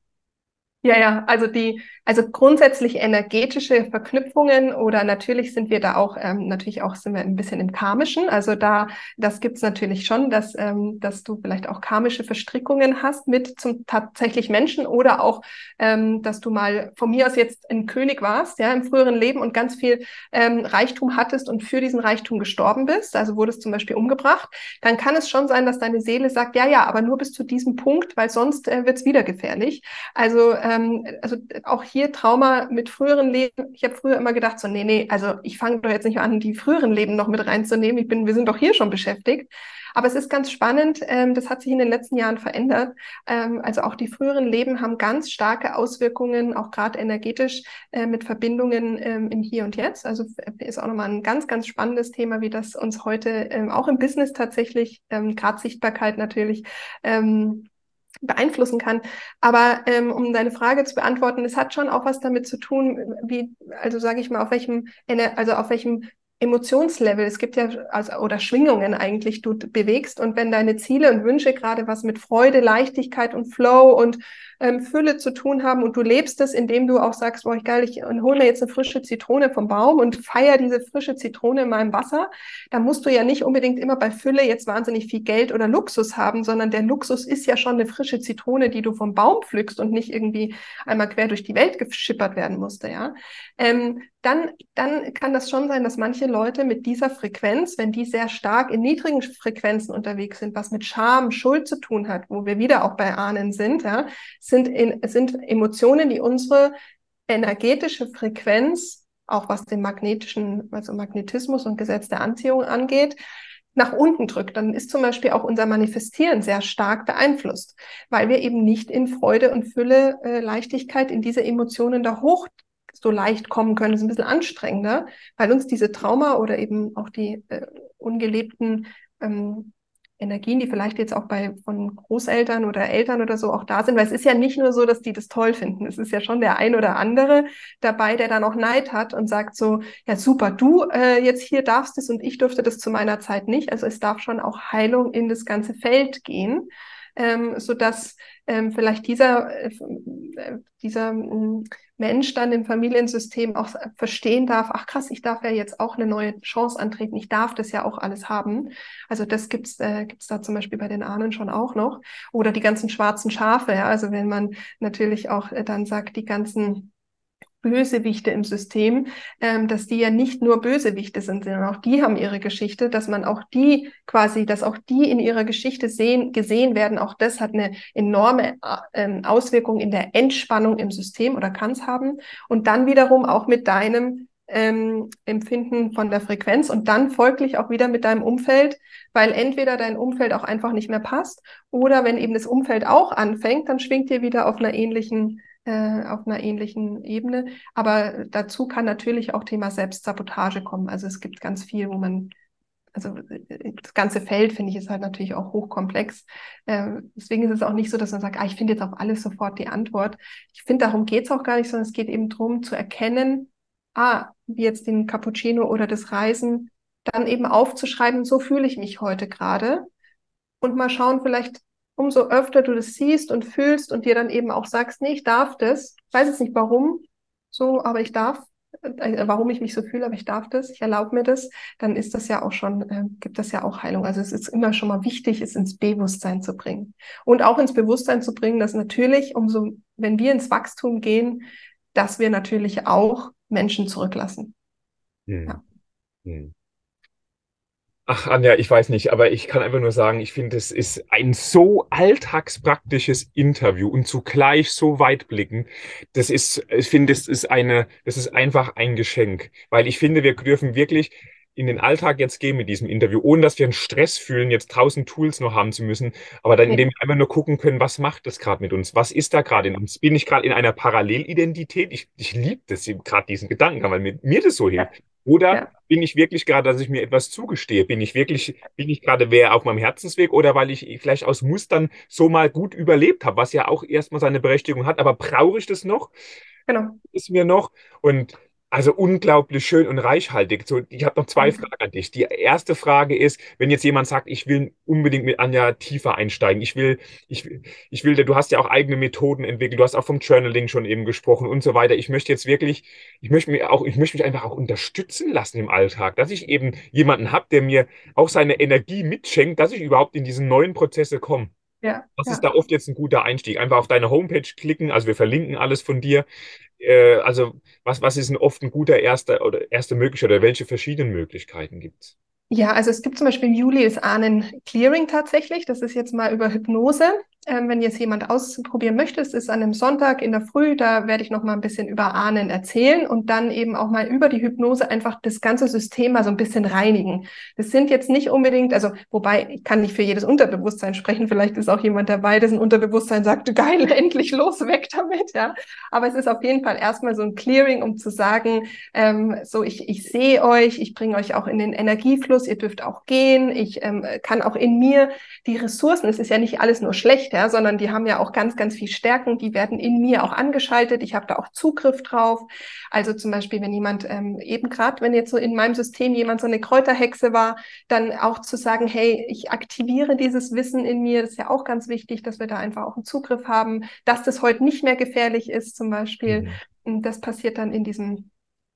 Ja, ja, also die, also grundsätzlich energetische Verknüpfungen oder natürlich sind wir da auch, ähm, natürlich auch sind wir ein bisschen im Karmischen. Also da, das gibt's natürlich schon, dass, ähm, dass du vielleicht auch karmische Verstrickungen hast mit zum tatsächlich Menschen oder auch, ähm, dass du mal von mir aus jetzt ein König warst, ja, im früheren Leben und ganz viel ähm, Reichtum hattest und für diesen Reichtum gestorben bist, also wurdest zum Beispiel umgebracht, dann kann es schon sein, dass deine Seele sagt, ja, ja, aber nur bis zu diesem Punkt, weil sonst äh, wird's wieder gefährlich. Also äh, ähm, also auch hier Trauma mit früheren Leben. Ich habe früher immer gedacht, so, nee, nee, also ich fange doch jetzt nicht an, die früheren Leben noch mit reinzunehmen. Ich bin, wir sind doch hier schon beschäftigt. Aber es ist ganz spannend, ähm, das hat sich in den letzten Jahren verändert. Ähm, also auch die früheren Leben haben ganz starke Auswirkungen, auch gerade energetisch äh, mit Verbindungen ähm, im Hier und Jetzt. Also ist auch nochmal ein ganz, ganz spannendes Thema, wie das uns heute ähm, auch im Business tatsächlich, ähm, gerade Sichtbarkeit natürlich, ähm, beeinflussen kann. Aber ähm, um deine Frage zu beantworten, es hat schon auch was damit zu tun, wie, also sage ich mal, auf welchem, also auf welchem Emotionslevel, es gibt ja, also, oder Schwingungen eigentlich, du bewegst und wenn deine Ziele und Wünsche gerade was mit Freude, Leichtigkeit und Flow und ähm, Fülle zu tun haben und du lebst es, indem du auch sagst, boah, ich geil, ich hole mir jetzt eine frische Zitrone vom Baum und feier diese frische Zitrone in meinem Wasser, dann musst du ja nicht unbedingt immer bei Fülle jetzt wahnsinnig viel Geld oder Luxus haben, sondern der Luxus ist ja schon eine frische Zitrone, die du vom Baum pflückst und nicht irgendwie einmal quer durch die Welt geschippert werden musste, ja. Ähm, dann, dann kann das schon sein, dass manche Leute mit dieser Frequenz, wenn die sehr stark in niedrigen Frequenzen unterwegs sind, was mit Scham, Schuld zu tun hat, wo wir wieder auch bei Ahnen sind, ja, sind, in, sind Emotionen, die unsere energetische Frequenz, auch was den magnetischen, also Magnetismus und Gesetz der Anziehung angeht, nach unten drückt, dann ist zum Beispiel auch unser Manifestieren sehr stark beeinflusst, weil wir eben nicht in Freude und Fülle, äh, Leichtigkeit in diese Emotionen da hoch so leicht kommen können. Das ist ein bisschen anstrengender, weil uns diese Trauma oder eben auch die äh, ungelebten ähm, Energien, die vielleicht jetzt auch bei von Großeltern oder Eltern oder so auch da sind, weil es ist ja nicht nur so, dass die das toll finden. Es ist ja schon der ein oder andere dabei, der dann auch Neid hat und sagt so, ja super, du äh, jetzt hier darfst es und ich durfte das zu meiner Zeit nicht. Also es darf schon auch Heilung in das ganze Feld gehen ähm, so dass ähm, vielleicht dieser, äh, äh dieser äh, Mensch dann im Familiensystem auch verstehen darf, ach krass, ich darf ja jetzt auch eine neue Chance antreten, ich darf das ja auch alles haben. Also das gibt's äh, gibt's da zum Beispiel bei den Ahnen schon auch noch. Oder die ganzen schwarzen Schafe, ja, also wenn man natürlich auch äh, dann sagt, die ganzen Bösewichte im System, ähm, dass die ja nicht nur Bösewichte sind, sondern auch die haben ihre Geschichte, dass man auch die quasi, dass auch die in ihrer Geschichte sehen, gesehen werden. Auch das hat eine enorme äh, Auswirkung in der Entspannung im System oder kann es haben. Und dann wiederum auch mit deinem ähm, Empfinden von der Frequenz und dann folglich auch wieder mit deinem Umfeld, weil entweder dein Umfeld auch einfach nicht mehr passt oder wenn eben das Umfeld auch anfängt, dann schwingt ihr wieder auf einer ähnlichen äh, auf einer ähnlichen Ebene. Aber dazu kann natürlich auch Thema Selbstsabotage kommen. Also es gibt ganz viel, wo man, also äh, das ganze Feld, finde ich, ist halt natürlich auch hochkomplex. Äh, deswegen ist es auch nicht so, dass man sagt, ah, ich finde jetzt auf alles sofort die Antwort. Ich finde, darum geht es auch gar nicht, sondern es geht eben darum zu erkennen, ah, wie jetzt den Cappuccino oder das Reisen, dann eben aufzuschreiben, so fühle ich mich heute gerade. Und mal schauen, vielleicht umso öfter du das siehst und fühlst und dir dann eben auch sagst, nee, ich darf das, ich weiß jetzt nicht warum, so, aber ich darf, äh, warum ich mich so fühle, aber ich darf das, ich erlaube mir das, dann ist das ja auch schon, äh, gibt das ja auch Heilung. Also es ist immer schon mal wichtig, es ins Bewusstsein zu bringen. Und auch ins Bewusstsein zu bringen, dass natürlich, umso, wenn wir ins Wachstum gehen, dass wir natürlich auch Menschen zurücklassen. Hm. Ja. Hm. Ach, Anja, ich weiß nicht, aber ich kann einfach nur sagen, ich finde, es ist ein so alltagspraktisches Interview und zugleich so weitblickend. Das ist, ich finde, es ist eine, das ist einfach ein Geschenk, weil ich finde, wir dürfen wirklich in den Alltag jetzt gehen mit diesem Interview, ohne dass wir einen Stress fühlen, jetzt tausend Tools noch haben zu müssen, aber dann, indem wir einfach nur gucken können, was macht das gerade mit uns? Was ist da gerade in uns? Bin ich gerade in einer Parallelidentität? Ich, ich liebe das gerade diesen Gedanken, weil mir, mir das so hilft. Oder ja. bin ich wirklich gerade, dass ich mir etwas zugestehe? Bin ich wirklich, bin ich gerade wer auf meinem Herzensweg oder weil ich vielleicht aus Mustern so mal gut überlebt habe, was ja auch erstmal seine Berechtigung hat, aber brauche ich das noch? Genau. Ist mir noch. Und also unglaublich schön und reichhaltig. So, ich habe noch zwei mhm. Fragen an dich. Die erste Frage ist, wenn jetzt jemand sagt, ich will unbedingt mit Anja tiefer einsteigen, ich will, ich, ich will, du hast ja auch eigene Methoden entwickelt, du hast auch vom Journaling schon eben gesprochen und so weiter. Ich möchte jetzt wirklich, ich möchte mich auch, ich möchte mich einfach auch unterstützen lassen im Alltag, dass ich eben jemanden habe, der mir auch seine Energie mitschenkt, dass ich überhaupt in diese neuen Prozesse komme. Ja, das ja. ist da oft jetzt ein guter Einstieg. Einfach auf deine Homepage klicken, also wir verlinken alles von dir. Äh, also was, was ist denn oft ein guter erster oder erste Möglichkeit oder welche verschiedenen Möglichkeiten gibt es? Ja, also es gibt zum Beispiel im Juli ist Ahnen Clearing tatsächlich. Das ist jetzt mal über Hypnose. Ähm, wenn jetzt jemand ausprobieren möchte, es ist an einem Sonntag in der Früh, da werde ich noch mal ein bisschen über Ahnen erzählen und dann eben auch mal über die Hypnose einfach das ganze System mal so ein bisschen reinigen. Das sind jetzt nicht unbedingt, also wobei ich kann nicht für jedes Unterbewusstsein sprechen, vielleicht ist auch jemand dabei, dessen Unterbewusstsein sagt, (laughs) geil, endlich los, weg damit, ja. Aber es ist auf jeden Fall erstmal so ein Clearing, um zu sagen, ähm, so ich, ich sehe euch, ich bringe euch auch in den Energiefluss, ihr dürft auch gehen, ich ähm, kann auch in mir die Ressourcen, es ist ja nicht alles nur schlecht, ja, sondern die haben ja auch ganz, ganz viel Stärken, die werden in mir auch angeschaltet. Ich habe da auch Zugriff drauf. Also zum Beispiel, wenn jemand ähm, eben gerade, wenn jetzt so in meinem System jemand so eine Kräuterhexe war, dann auch zu sagen, hey, ich aktiviere dieses Wissen in mir. Das ist ja auch ganz wichtig, dass wir da einfach auch einen Zugriff haben, dass das heute nicht mehr gefährlich ist, zum Beispiel. Mhm. Das passiert dann in diesem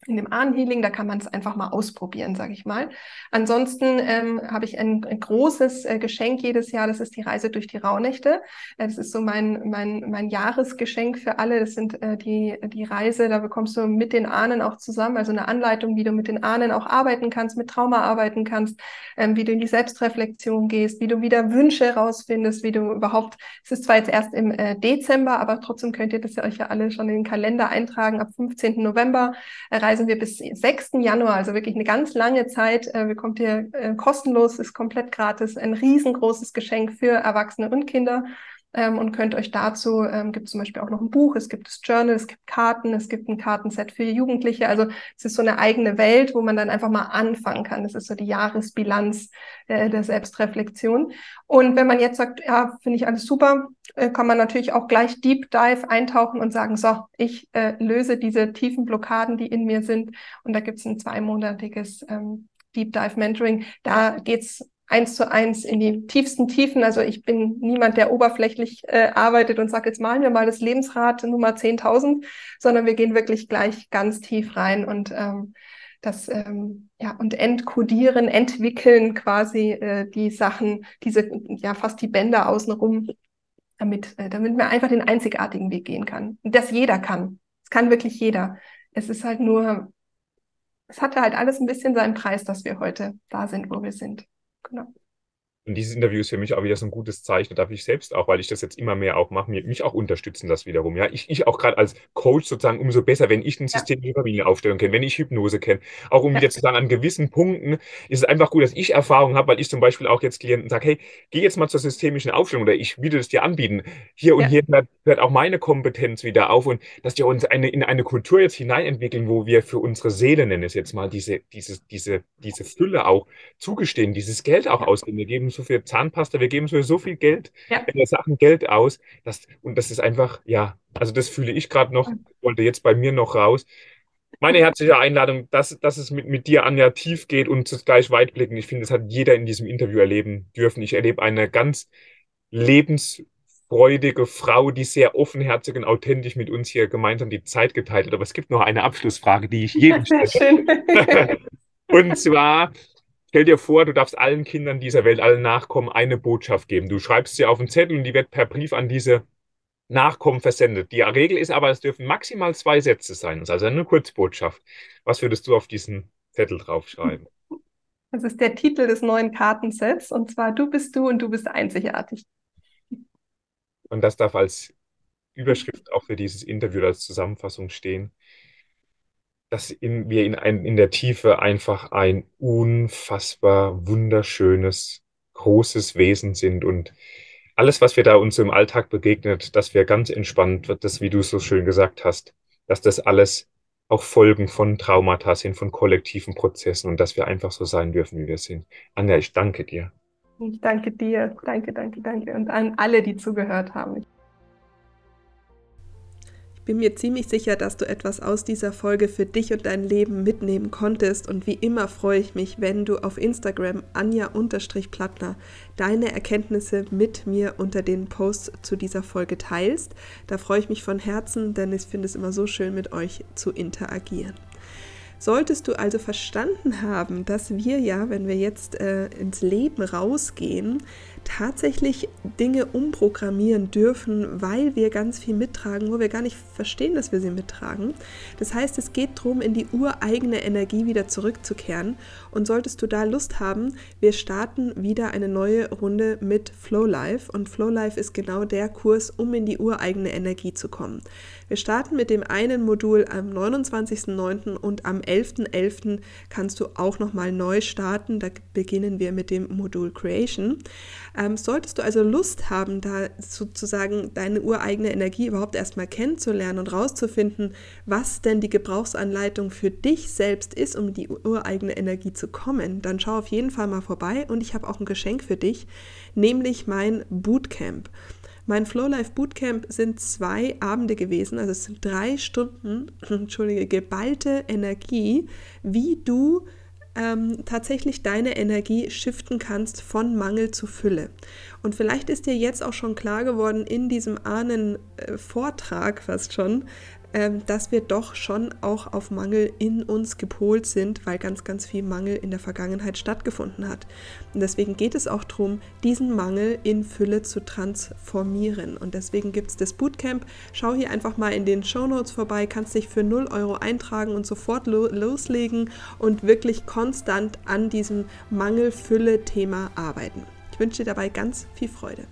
in dem Ahnenhealing, da kann man es einfach mal ausprobieren, sage ich mal. Ansonsten ähm, habe ich ein, ein großes äh, Geschenk jedes Jahr, das ist die Reise durch die Rauhnächte. Äh, das ist so mein, mein, mein Jahresgeschenk für alle. Das sind äh, die, die Reise, da bekommst du mit den Ahnen auch zusammen, also eine Anleitung, wie du mit den Ahnen auch arbeiten kannst, mit Trauma arbeiten kannst, ähm, wie du in die Selbstreflexion gehst, wie du wieder Wünsche rausfindest, wie du überhaupt, es ist zwar jetzt erst im äh, Dezember, aber trotzdem könnt ihr das ja euch ja alle schon in den Kalender eintragen. Ab 15. November äh, reisen wir bis 6. Januar, also wirklich eine ganz lange Zeit. Äh, bekommt ihr äh, kostenlos, ist komplett gratis, ein riesengroßes Geschenk für Erwachsene und Kinder ähm, und könnt euch dazu, ähm, gibt zum Beispiel auch noch ein Buch, es gibt das Journal, es gibt Karten, es gibt ein Kartenset für Jugendliche. Also es ist so eine eigene Welt, wo man dann einfach mal anfangen kann. Das ist so die Jahresbilanz äh, der Selbstreflexion. Und wenn man jetzt sagt, ja, finde ich alles super, äh, kann man natürlich auch gleich Deep Dive eintauchen und sagen, so, ich äh, löse diese tiefen Blockaden, die in mir sind. Und da gibt es ein zweimonatiges ähm, Deep Dive Mentoring. Da geht's eins zu eins in die tiefsten Tiefen. Also ich bin niemand, der oberflächlich äh, arbeitet und sagt, jetzt malen wir mal das Lebensrad Nummer 10.000, sondern wir gehen wirklich gleich ganz tief rein und ähm, das ähm, ja und entkodieren, entwickeln quasi äh, die Sachen, diese ja fast die Bänder außenrum, damit äh, damit man einfach den einzigartigen Weg gehen kann. Und das jeder kann. Es kann wirklich jeder. Es ist halt nur, es hatte halt alles ein bisschen seinen Preis, dass wir heute da sind, wo wir sind. Genau. Und dieses Interview ist für mich auch wieder so ein gutes Zeichen. Da darf ich selbst auch, weil ich das jetzt immer mehr auch mache, mich auch unterstützen das wiederum. Ja, ich, ich auch gerade als Coach sozusagen umso besser, wenn ich ein System ja. Familienaufstellung kenne, wenn ich Hypnose kenne. Auch um ja. wieder zu sagen, an gewissen Punkten ist es einfach gut, dass ich Erfahrung habe, weil ich zum Beispiel auch jetzt Klienten sage, hey, geh jetzt mal zur systemischen Aufstellung oder ich würde es dir anbieten. Hier und ja. hier hört, auch meine Kompetenz wieder auf und dass wir uns eine, in eine Kultur jetzt hineinentwickeln, wo wir für unsere Seele, nenne es jetzt mal, diese, diese, diese, diese Fülle auch zugestehen, dieses Geld auch ausgeben. Wir geben so viel Zahnpasta, wir geben so viel Geld, ja. äh, Sachen Geld aus. Das, und das ist einfach, ja, also das fühle ich gerade noch, wollte jetzt bei mir noch raus. Meine herzliche Einladung, dass, dass es mit, mit dir, Anja, tief geht und zugleich weit blicken. Ich finde, das hat jeder in diesem Interview erleben dürfen. Ich erlebe eine ganz lebensfreudige Frau, die sehr offenherzig und authentisch mit uns hier gemeinsam die Zeit geteilt hat. Aber es gibt noch eine Abschlussfrage, die ich jedem (laughs) stelle. (laughs) und zwar, Stell dir vor, du darfst allen Kindern dieser Welt, allen Nachkommen eine Botschaft geben. Du schreibst sie auf einen Zettel und die wird per Brief an diese Nachkommen versendet. Die Regel ist aber, es dürfen maximal zwei Sätze sein. Das ist also eine Kurzbotschaft. Was würdest du auf diesen Zettel draufschreiben? Das ist der Titel des neuen Kartensets und zwar Du bist du und du bist einzigartig. Und das darf als Überschrift auch für dieses Interview als Zusammenfassung stehen dass in, wir in, ein, in der Tiefe einfach ein unfassbar wunderschönes, großes Wesen sind und alles, was wir da uns im Alltag begegnet, dass wir ganz entspannt das, wie du so schön gesagt hast, dass das alles auch Folgen von Traumata sind, von kollektiven Prozessen und dass wir einfach so sein dürfen, wie wir sind. Anja, ich danke dir. Ich danke dir. Danke, danke, danke. Und an alle, die zugehört haben bin mir ziemlich sicher, dass du etwas aus dieser Folge für dich und dein Leben mitnehmen konntest und wie immer freue ich mich, wenn du auf Instagram anja-plattner deine Erkenntnisse mit mir unter den Posts zu dieser Folge teilst. Da freue ich mich von Herzen, denn ich finde es immer so schön, mit euch zu interagieren. Solltest du also verstanden haben, dass wir ja, wenn wir jetzt äh, ins Leben rausgehen, tatsächlich Dinge umprogrammieren dürfen, weil wir ganz viel mittragen, wo wir gar nicht verstehen, dass wir sie mittragen. Das heißt, es geht darum, in die ureigene Energie wieder zurückzukehren. Und solltest du da Lust haben, wir starten wieder eine neue Runde mit Flow Life. Und Flow Life ist genau der Kurs, um in die ureigene Energie zu kommen. Wir starten mit dem einen Modul am 29.09. und am 11.11. .11. kannst du auch nochmal neu starten. Da beginnen wir mit dem Modul Creation. Ähm, solltest du also Lust haben, da sozusagen deine ureigene Energie überhaupt erstmal kennenzulernen und rauszufinden, was denn die Gebrauchsanleitung für dich selbst ist, um die ureigene Energie zu kommen, dann schau auf jeden Fall mal vorbei und ich habe auch ein Geschenk für dich, nämlich mein Bootcamp. Mein Flow Life Bootcamp sind zwei Abende gewesen, also es sind drei Stunden, (clears throat) entschuldige, geballte Energie, wie du ähm, tatsächlich deine Energie shiften kannst von Mangel zu Fülle. Und vielleicht ist dir jetzt auch schon klar geworden in diesem Ahnen-Vortrag fast schon, dass wir doch schon auch auf Mangel in uns gepolt sind, weil ganz, ganz viel Mangel in der Vergangenheit stattgefunden hat. Und deswegen geht es auch darum, diesen Mangel in Fülle zu transformieren. Und deswegen gibt es das Bootcamp. Schau hier einfach mal in den Show Notes vorbei, kannst dich für 0 Euro eintragen und sofort lo loslegen und wirklich konstant an diesem Mangel-Fülle-Thema arbeiten. Ich wünsche dir dabei ganz viel Freude.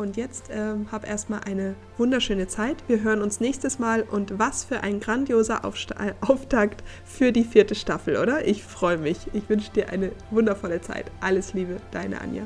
Und jetzt ähm, hab erstmal eine wunderschöne Zeit. Wir hören uns nächstes Mal und was für ein grandioser Aufsta äh, Auftakt für die vierte Staffel, oder? Ich freue mich. Ich wünsche dir eine wundervolle Zeit. Alles Liebe, deine Anja.